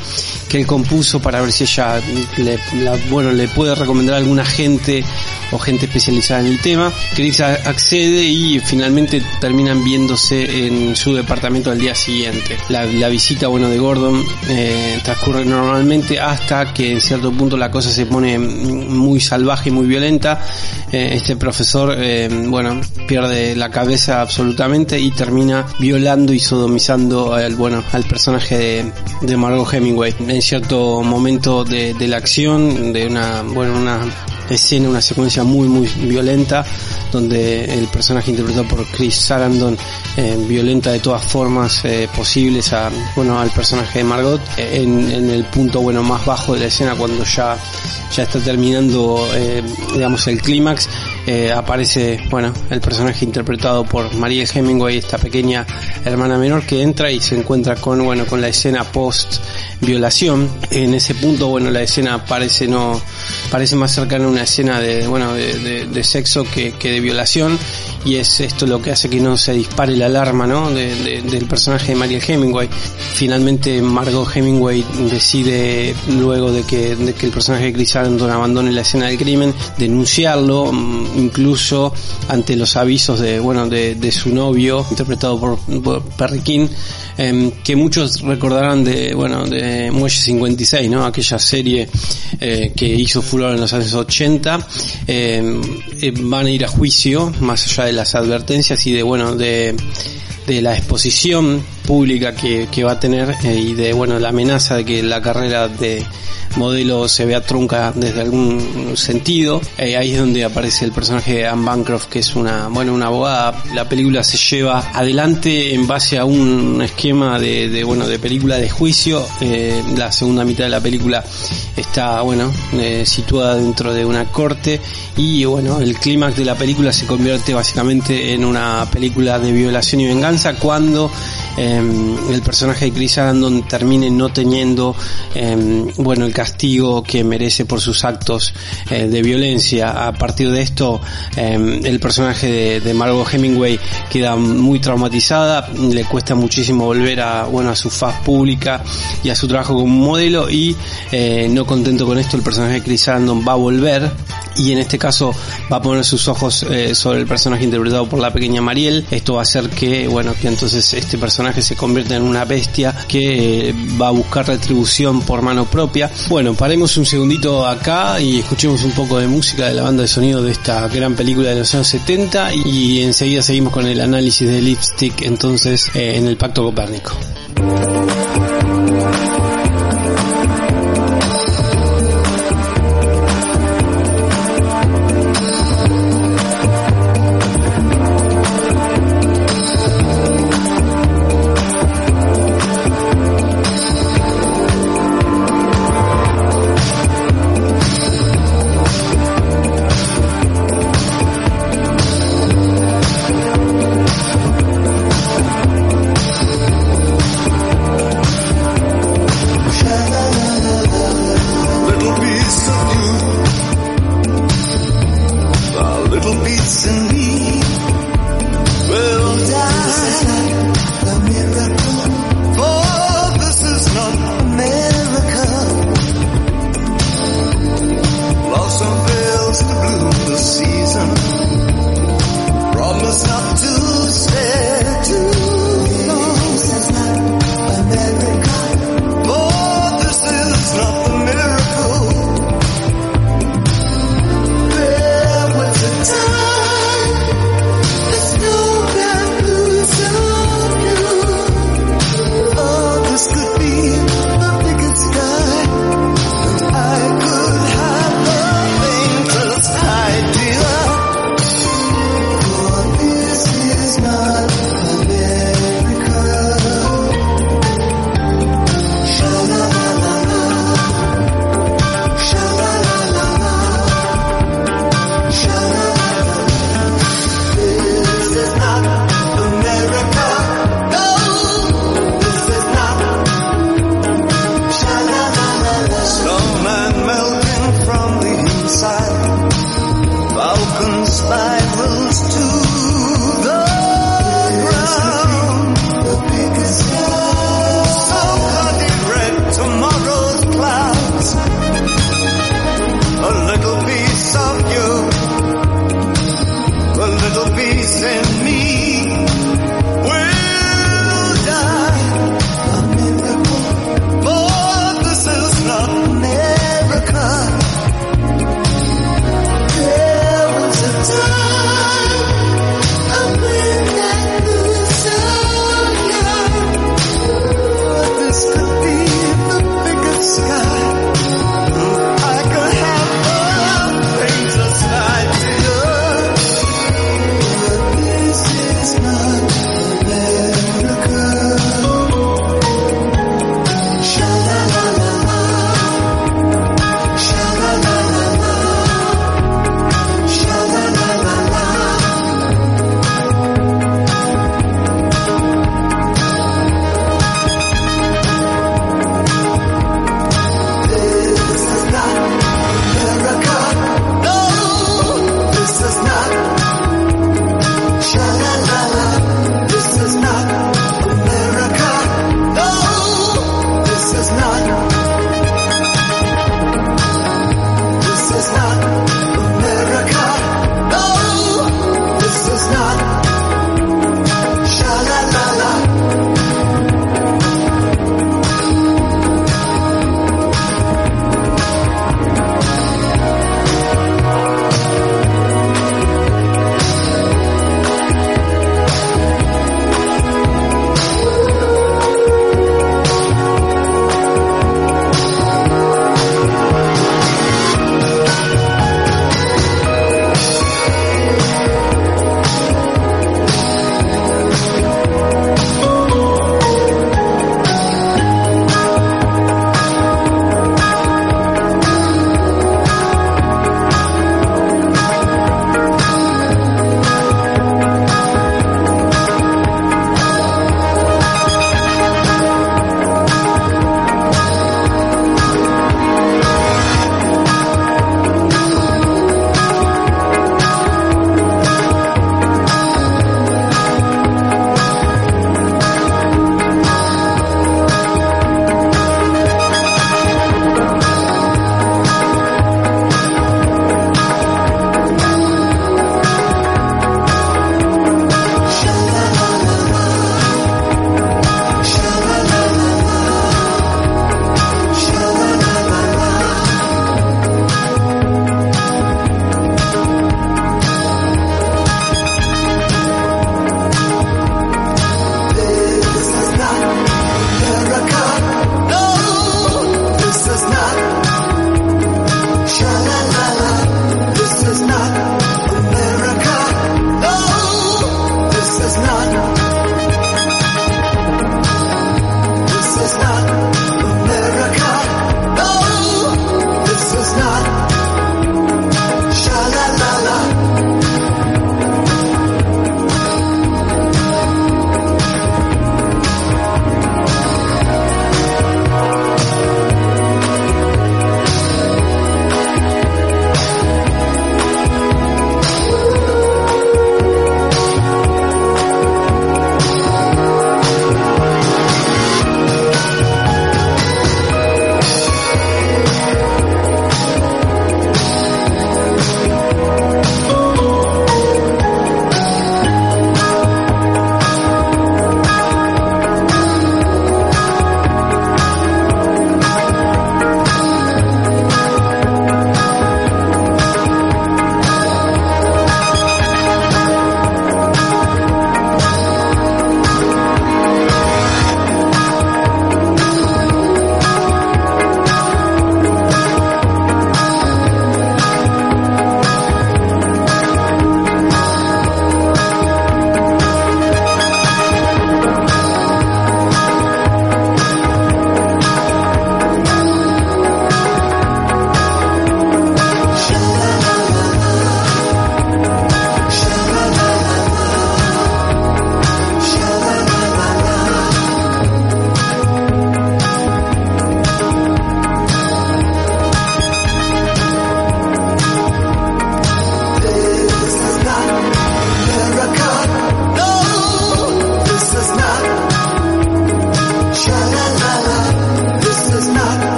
Speaker 1: que él compuso para ver si ella le, bueno, le puede recomendar a alguna gente o gente especializada en el tema. Chris accede y finalmente terminan viéndose en su departamento al día siguiente. La, visita bueno de Gordon eh, transcurre normalmente hasta que en cierto punto la cosa se pone muy salvaje y muy violenta. Eh, este profesor eh, bueno pierde la cabeza absolutamente y termina violando y sodomizando al bueno al personaje de, Margot Hemingway. En cierto momento de, la acción de una bueno una escena, una secuencia muy muy violenta donde el personaje interpretado por Chris Sarandon eh, violenta de todas formas eh, posibles a bueno al personaje de Margot en, en el punto bueno más bajo de la escena cuando ya ya está terminando eh, digamos el clímax eh, aparece bueno el personaje interpretado por María Hemingway esta pequeña hermana menor que entra y se encuentra con bueno con la escena post violación en ese punto bueno la escena parece no parece más cercana a una escena de bueno de, sexo que, que de violación y es esto lo que hace que no se dispare la alarma no de- de- del personaje de María Hemingway. Finalmente Margot Hemingway decide luego de que, de que el personaje de Chris Sarandon abandone la escena del crimen denunciarlo mm, incluso ante los avisos de bueno de, de su novio interpretado por, por Perry King em, que muchos recordarán de bueno de Muelle 56 no aquella serie eh, que hizo furor en los años 80 em, eh, van a ir a juicio más allá de las advertencias y de bueno de de la exposición pública que, que va a tener eh, y de bueno la amenaza de que la carrera de modelo se vea trunca desde algún sentido. Eh, ahí es donde aparece el personaje de Anne Bancroft que es una bueno una abogada. La película se lleva adelante en base a un esquema de, de, bueno de película de juicio. Eh, la segunda mitad de la película está bueno eh, situada dentro de una corte. Y bueno el clímax de la película se convierte básicamente en una película de violación y venganza cuando eh, el personaje de Chris Sarandon termine no teniendo eh, bueno el castigo que merece por sus actos eh, de violencia a partir de esto eh, el personaje de, de Margot Hemingway queda muy traumatizada le cuesta muchísimo volver a bueno a su faz pública y a su trabajo como modelo y eh, no contento con esto el personaje de Chris Sarandon va a volver y en este caso va a poner sus ojos eh, sobre el personaje interpretado por la pequeña Mariel. Esto va a hacer que, bueno, que entonces este personaje se convierta en una bestia que eh, va a buscar retribución por mano propia. Bueno, paremos un segundito acá y escuchemos un poco de música de la banda de sonido de esta gran película de los años 70 y enseguida seguimos con el análisis de Lipstick entonces eh, en el Pacto Copérnico.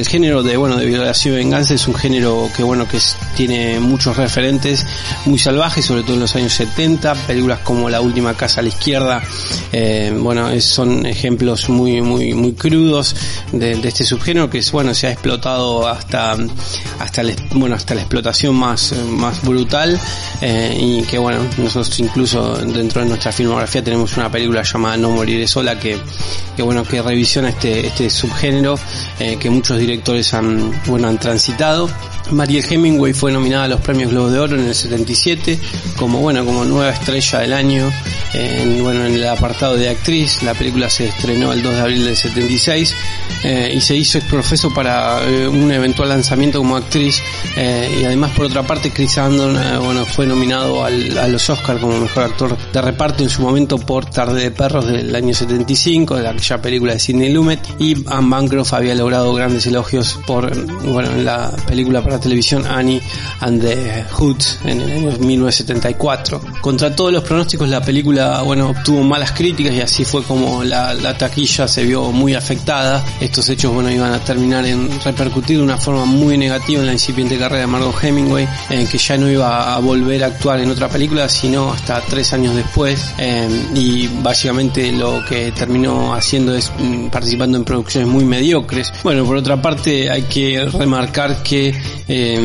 Speaker 1: El género de, bueno, de violación y venganza es un género que, bueno, que tiene muchos referentes muy salvajes, sobre todo en los años 70, películas como La última casa a la izquierda, eh, bueno, es- son ejemplos muy, muy, muy crudos de, de este subgénero que es, bueno, se ha explotado hasta, hasta, la, bueno, hasta la explotación más, más brutal, eh, y que, bueno, nosotros incluso dentro de nuestra filmografía tenemos una película llamada No moriré sola que, que bueno, que revisiona este, este subgénero, eh, que muchos directores han, bueno, han transitado. Mariel Hemingway fue nominada a los premios Globo de Oro en el 77 como bueno como nueva estrella del año en, bueno en el apartado de actriz. La película se estrenó el 2 de abril del 76 eh, y se hizo exprofeso para eh, un eventual lanzamiento como actriz eh, y además por otra parte Chris Andon eh, bueno fue nominado a los Oscar como mejor actor de reparto en su momento por Tarde de Perros del año 75 de aquella película de Sidney Lumet y Anne Bancroft había logrado grandes elogios por bueno en la película para televisión Annie and the Hoods en el año 1974 contra todos los pronósticos la película bueno obtuvo malas críticas y así fue como la, la taquilla se vio muy afectada. Estos hechos bueno iban a terminar en repercutir de una forma muy negativa en la incipiente carrera de Margot Hemingway en que ya no iba a volver a actuar en otra película sino hasta tres años después. Eh, y básicamente lo que terminó haciendo es mm, participando en producciones muy mediocres. Bueno por otra parte hay que remarcar que eh,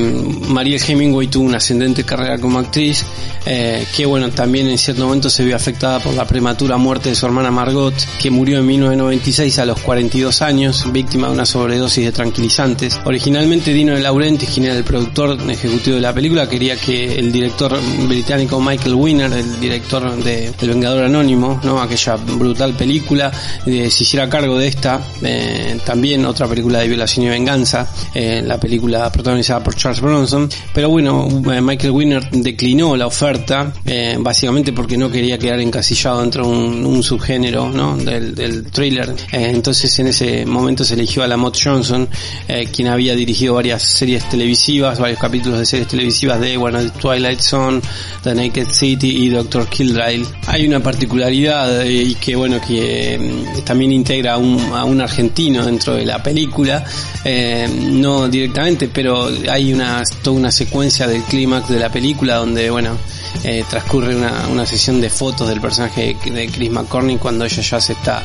Speaker 1: Mariel Hemingway tuvo una ascendente carrera como actriz eh, que bueno también en cierto momento se vio afectada por la prematura muerte de su hermana Margot que murió en 1996 a los 42 años víctima de una sobredosis de tranquilizantes. Originalmente Dino de Laurentiis quien era el productor ejecutivo de la película quería que el director británico Michael Winner el director de El Vengador Anónimo no aquella brutal película eh, se hiciera cargo de esta eh, también otra película de violación y venganza la película protagonizada por Charles Bronson pero bueno eh, Michael Winner declinó la oferta eh, básicamente porque no quería quedar encasillado dentro de un, un subgénero ¿no? del, del thriller Eh, entonces en ese momento se eligió a la Mott Johnson eh, quien había dirigido varias series televisivas varios capítulos de series televisivas de bueno The Twilight Zone The Naked City y Doctor Kildale hay una particularidad eh, y que bueno que eh, también integra a un, a un argentino dentro de la película eh, no directamente pero hay una toda una secuencia del clímax de la película donde bueno eh, transcurre una, una sesión de fotos del personaje de Chris McCormick cuando ella ya se está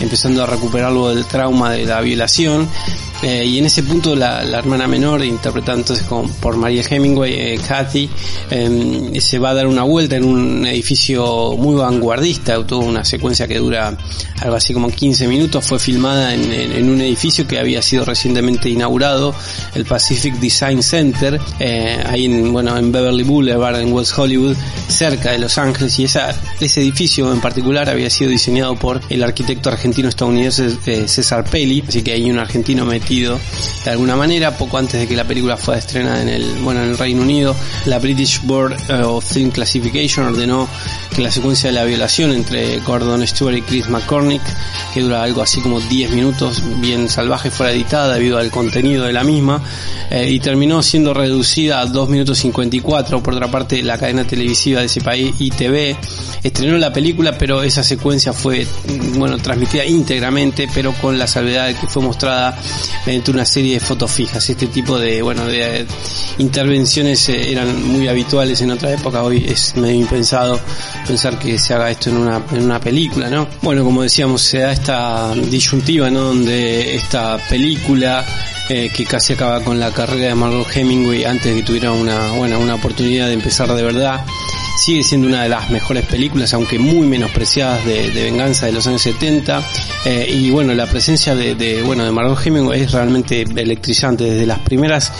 Speaker 1: empezando a recuperar algo del trauma de la violación. Eh, y en ese punto la, hermana menor interpretada entonces por María Hemingway eh, Kathy eh, se va a dar una vuelta en un edificio muy vanguardista tuvo una secuencia que dura algo así como 15 minutos. Fue filmada en, en- un edificio que había sido recientemente inaugurado el Pacific Design Center ahí en bueno en Beverly Boulevard en West Hollywood cerca de Los Ángeles y esa, ese edificio en particular había sido diseñado por el arquitecto argentino estadounidense eh, César Pelli. Así que hay un argentino metido de alguna manera poco antes de que la película fuera estrenada en el bueno en el Reino Unido. La British Board eh, of Film Classification ordenó que la secuencia de la violación entre Gordon Stewart y Chris McCormick que dura algo así como 10 minutos bien salvaje fuera editada debido al contenido de la misma eh, y terminó siendo reducida a 2 minutos 54 por otra parte la cadena televisiva de ese país ITV estrenó la película pero esa secuencia fue bueno transmitida íntegramente pero con la salvedad de que fue mostrada mediante una serie de fotos fijas. Este tipo de bueno de eh, intervenciones eh, eran muy habituales en otra época. Hoy es medio impensado pensar que se haga esto en una, en una película no bueno como decíamos se da esta disyuntiva no donde esta película eh, que casi acaba con la carrera de Margot Hemingway antes de que tuviera una buena una oportunidad de empezar de verdad sigue siendo una de las mejores películas, aunque muy menospreciadas de, de venganza de los años 70. Eh, y bueno, la presencia de, de, bueno de Margot Hemingway es realmente electrizante. Desde las primeras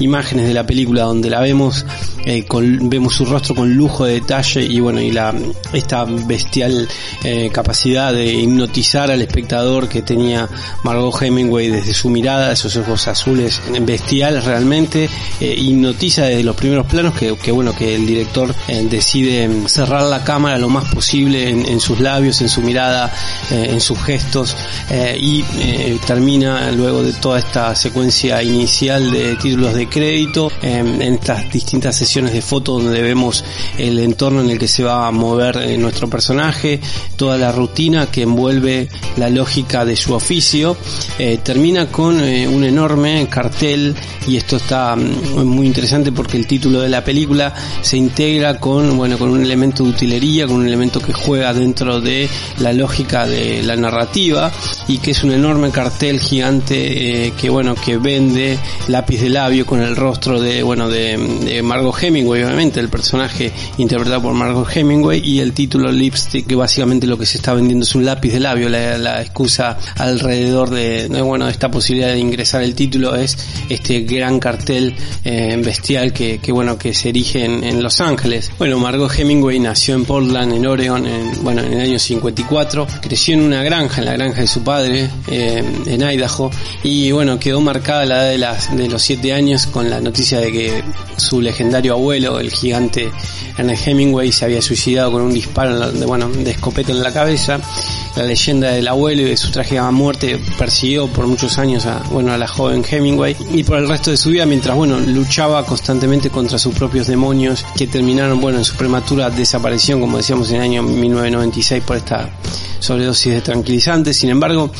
Speaker 1: imágenes de la película donde la vemos, eh, con, vemos su rostro con lujo de detalle y bueno, y la esta bestial eh, capacidad de hipnotizar al espectador que tenía Margot Hemingway desde su mirada, esos ojos azules bestiales realmente, hipnotiza desde los primeros planos que, que bueno, que el director eh, decide cerrar la cámara lo más posible en, en sus labios, en su mirada, eh, en sus gestos eh, y eh, termina luego de toda esta secuencia inicial de títulos de crédito eh, en estas distintas sesiones de fotos donde vemos el entorno en el que se va a mover eh, nuestro personaje, toda la rutina que envuelve la lógica de su oficio, eh, termina con un enorme cartel y esto está mm, muy interesante porque el título de la película se integra con bueno con un elemento de utilería, con un elemento que juega dentro de la lógica de la narrativa y que es un enorme cartel gigante eh, que bueno que vende lápiz de labio con el rostro de bueno de, de Margot Hemingway obviamente el personaje interpretado por Margot Hemingway y el título Lipstick que básicamente lo que se está vendiendo es un lápiz de labio. La, excusa alrededor de, bueno esta posibilidad de ingresar el título es este gran cartel eh, bestial que, que bueno que se erige en, en Los Ángeles. Bueno Margot Hemingway nació en Portland en Oregon en, bueno en el año 54 creció en una granja en la granja de su padre eh, en Idaho. Y bueno quedó marcada la edad de, las, de los 7 años con la noticia de que su legendario abuelo el gigante Ernest Hemingway se había suicidado con un disparo de, bueno de escopeta en la cabeza la leyenda del abuelo y de su trágica muerte persiguió por muchos años a, bueno, a la joven Hemingway y por el resto de su vida mientras, bueno, luchaba constantemente contra sus propios demonios que terminaron, bueno, en su prematura desaparición, como decíamos en el año 1996 por esta sobredosis de tranquilizantes. Sin embargo,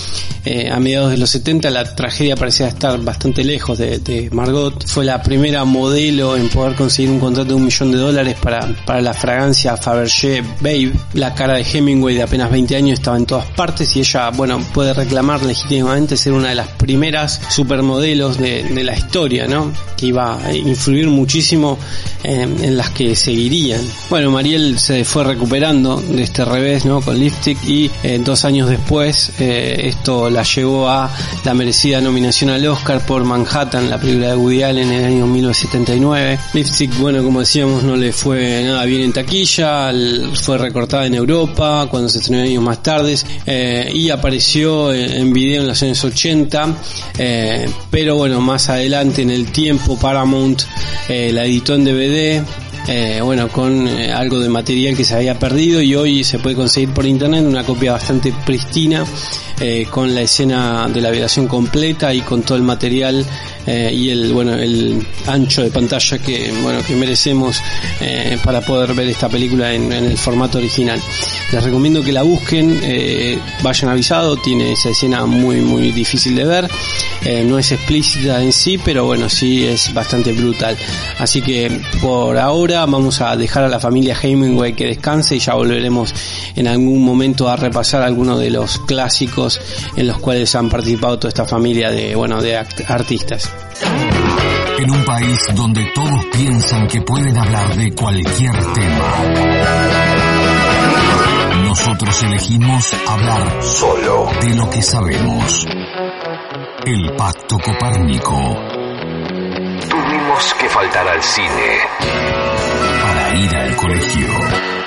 Speaker 1: eh, a mediados de los 70 la tragedia parecía estar bastante lejos de, Margot. Fue la primera modelo en poder conseguir un contrato de un millón de dólares para, para la fragancia Fabergé Babe. La cara de Hemingway de apenas 20 años estaba en todas partes y ella, bueno, puede reclamar legítimamente ser una de las primeras supermodelos de, la historia, ¿no? Que iba a influir muchísimo en, en las que seguirían. Bueno, Mariel se fue recuperando de este revés, ¿no? Con Lipstick y eh, dos años después eh, esto la llevó a la merecida nominación al Oscar por Manhattan, la película de Woody Allen en el año 1979. Lipstick, bueno, como decíamos, no le fue nada bien en taquilla, fue recortada en Europa cuando se estrenó años más tarde eh, y apareció en video en los años 80, eh, pero bueno, más adelante en el tiempo Paramount eh, la editó en DVD eh, bueno, con eh, algo de material que se había perdido y hoy se puede conseguir por internet una copia bastante pristina eh, con la escena de la violación completa y con todo el material eh, y el bueno el ancho de pantalla que bueno que merecemos eh, para poder ver esta película en, en, el formato original. Les recomiendo que la busquen, vayan avisado, tiene esa escena muy muy difícil de ver, no es explícita en sí, pero bueno sí es bastante brutal. Así que por ahora vamos a dejar a la familia Hemingway que descanse y ya volveremos en algún momento a repasar algunos de los clásicos en los cuales han participado toda esta familia de, bueno, de artistas.
Speaker 2: En un país donde todos piensan que pueden hablar de cualquier tema, nosotros elegimos hablar solo de lo que sabemos. El Pacto Copérnico.
Speaker 4: Tuvimos que faltar al cine
Speaker 2: para ir al colegio.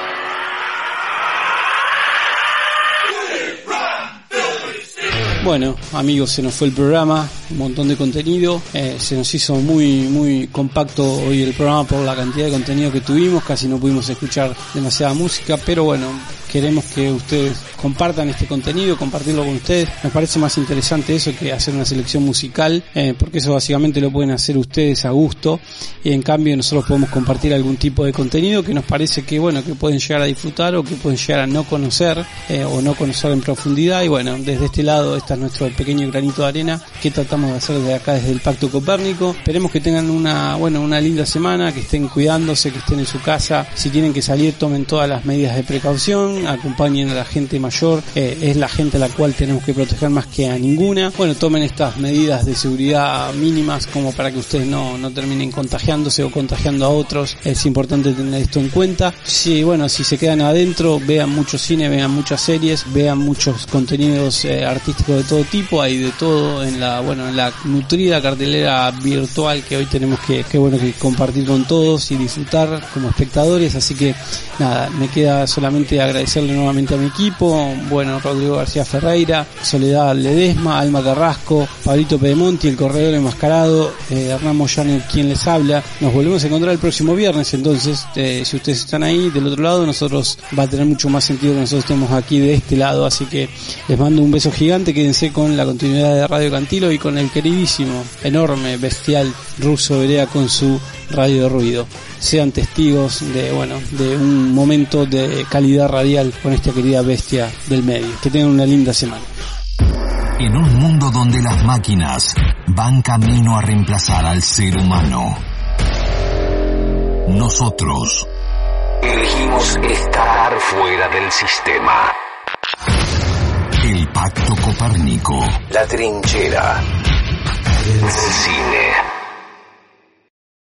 Speaker 1: Bueno, amigos, se nos fue el programa, un montón de contenido, eh, se nos hizo muy, muy compacto hoy el programa por la cantidad de contenido que tuvimos, casi no pudimos escuchar demasiada música, pero bueno, queremos que ustedes compartan este contenido, compartirlo con ustedes. Nos parece más interesante eso que hacer una selección musical, eh, porque eso básicamente lo pueden hacer ustedes a gusto. Y en cambio nosotros podemos compartir algún tipo de contenido que nos parece que bueno, que pueden llegar a disfrutar o que pueden llegar a no conocer eh, o no conocer en profundidad. Y bueno, desde este lado nuestro pequeño granito de arena que tratamos de hacer desde acá desde el Pacto Copérnico. Esperemos que tengan una, bueno, una linda semana, que estén cuidándose, que estén en su casa. Si tienen que salir, tomen todas las medidas de precaución, acompañen a la gente mayor, eh, es la gente a la cual tenemos que proteger más que a ninguna. Bueno, tomen estas medidas de seguridad mínimas como para que ustedes no, no terminen contagiándose o contagiando a otros. Es importante tener esto en cuenta. Si, bueno, si se quedan adentro, vean mucho cine, vean muchas series, vean muchos contenidos eh, artísticos de todo tipo, hay de todo en la, bueno, en la nutrida cartelera virtual que hoy tenemos que, que bueno, que compartir con todos y disfrutar como espectadores, así que nada, me queda solamente agradecerle nuevamente a mi equipo, bueno, Rodrigo García Ferreira, Soledad Ledesma, Alma Carrasco, Pablito Pedemonti, el corredor enmascarado, eh, Hernán Moyano, quien les habla. Nos volvemos a encontrar el próximo viernes, entonces, eh, si ustedes están ahí del otro lado, nosotros va a tener mucho más sentido que nosotros estemos aquí de este lado, así que les mando un beso gigante, quédense con la continuidad de Radio Cantilo y con el queridísimo, enorme, bestial ruso Berea con su radio de ruido. Sean testigos de, bueno, de un momento de calidad radial con esta querida bestia del medio. Que tengan una linda semana.
Speaker 2: En un mundo donde las máquinas van camino a reemplazar al ser humano, nosotros
Speaker 4: Elegimos estar fuera del sistema.
Speaker 2: El Pacto Copárnico.
Speaker 4: La Trinchera. El cine.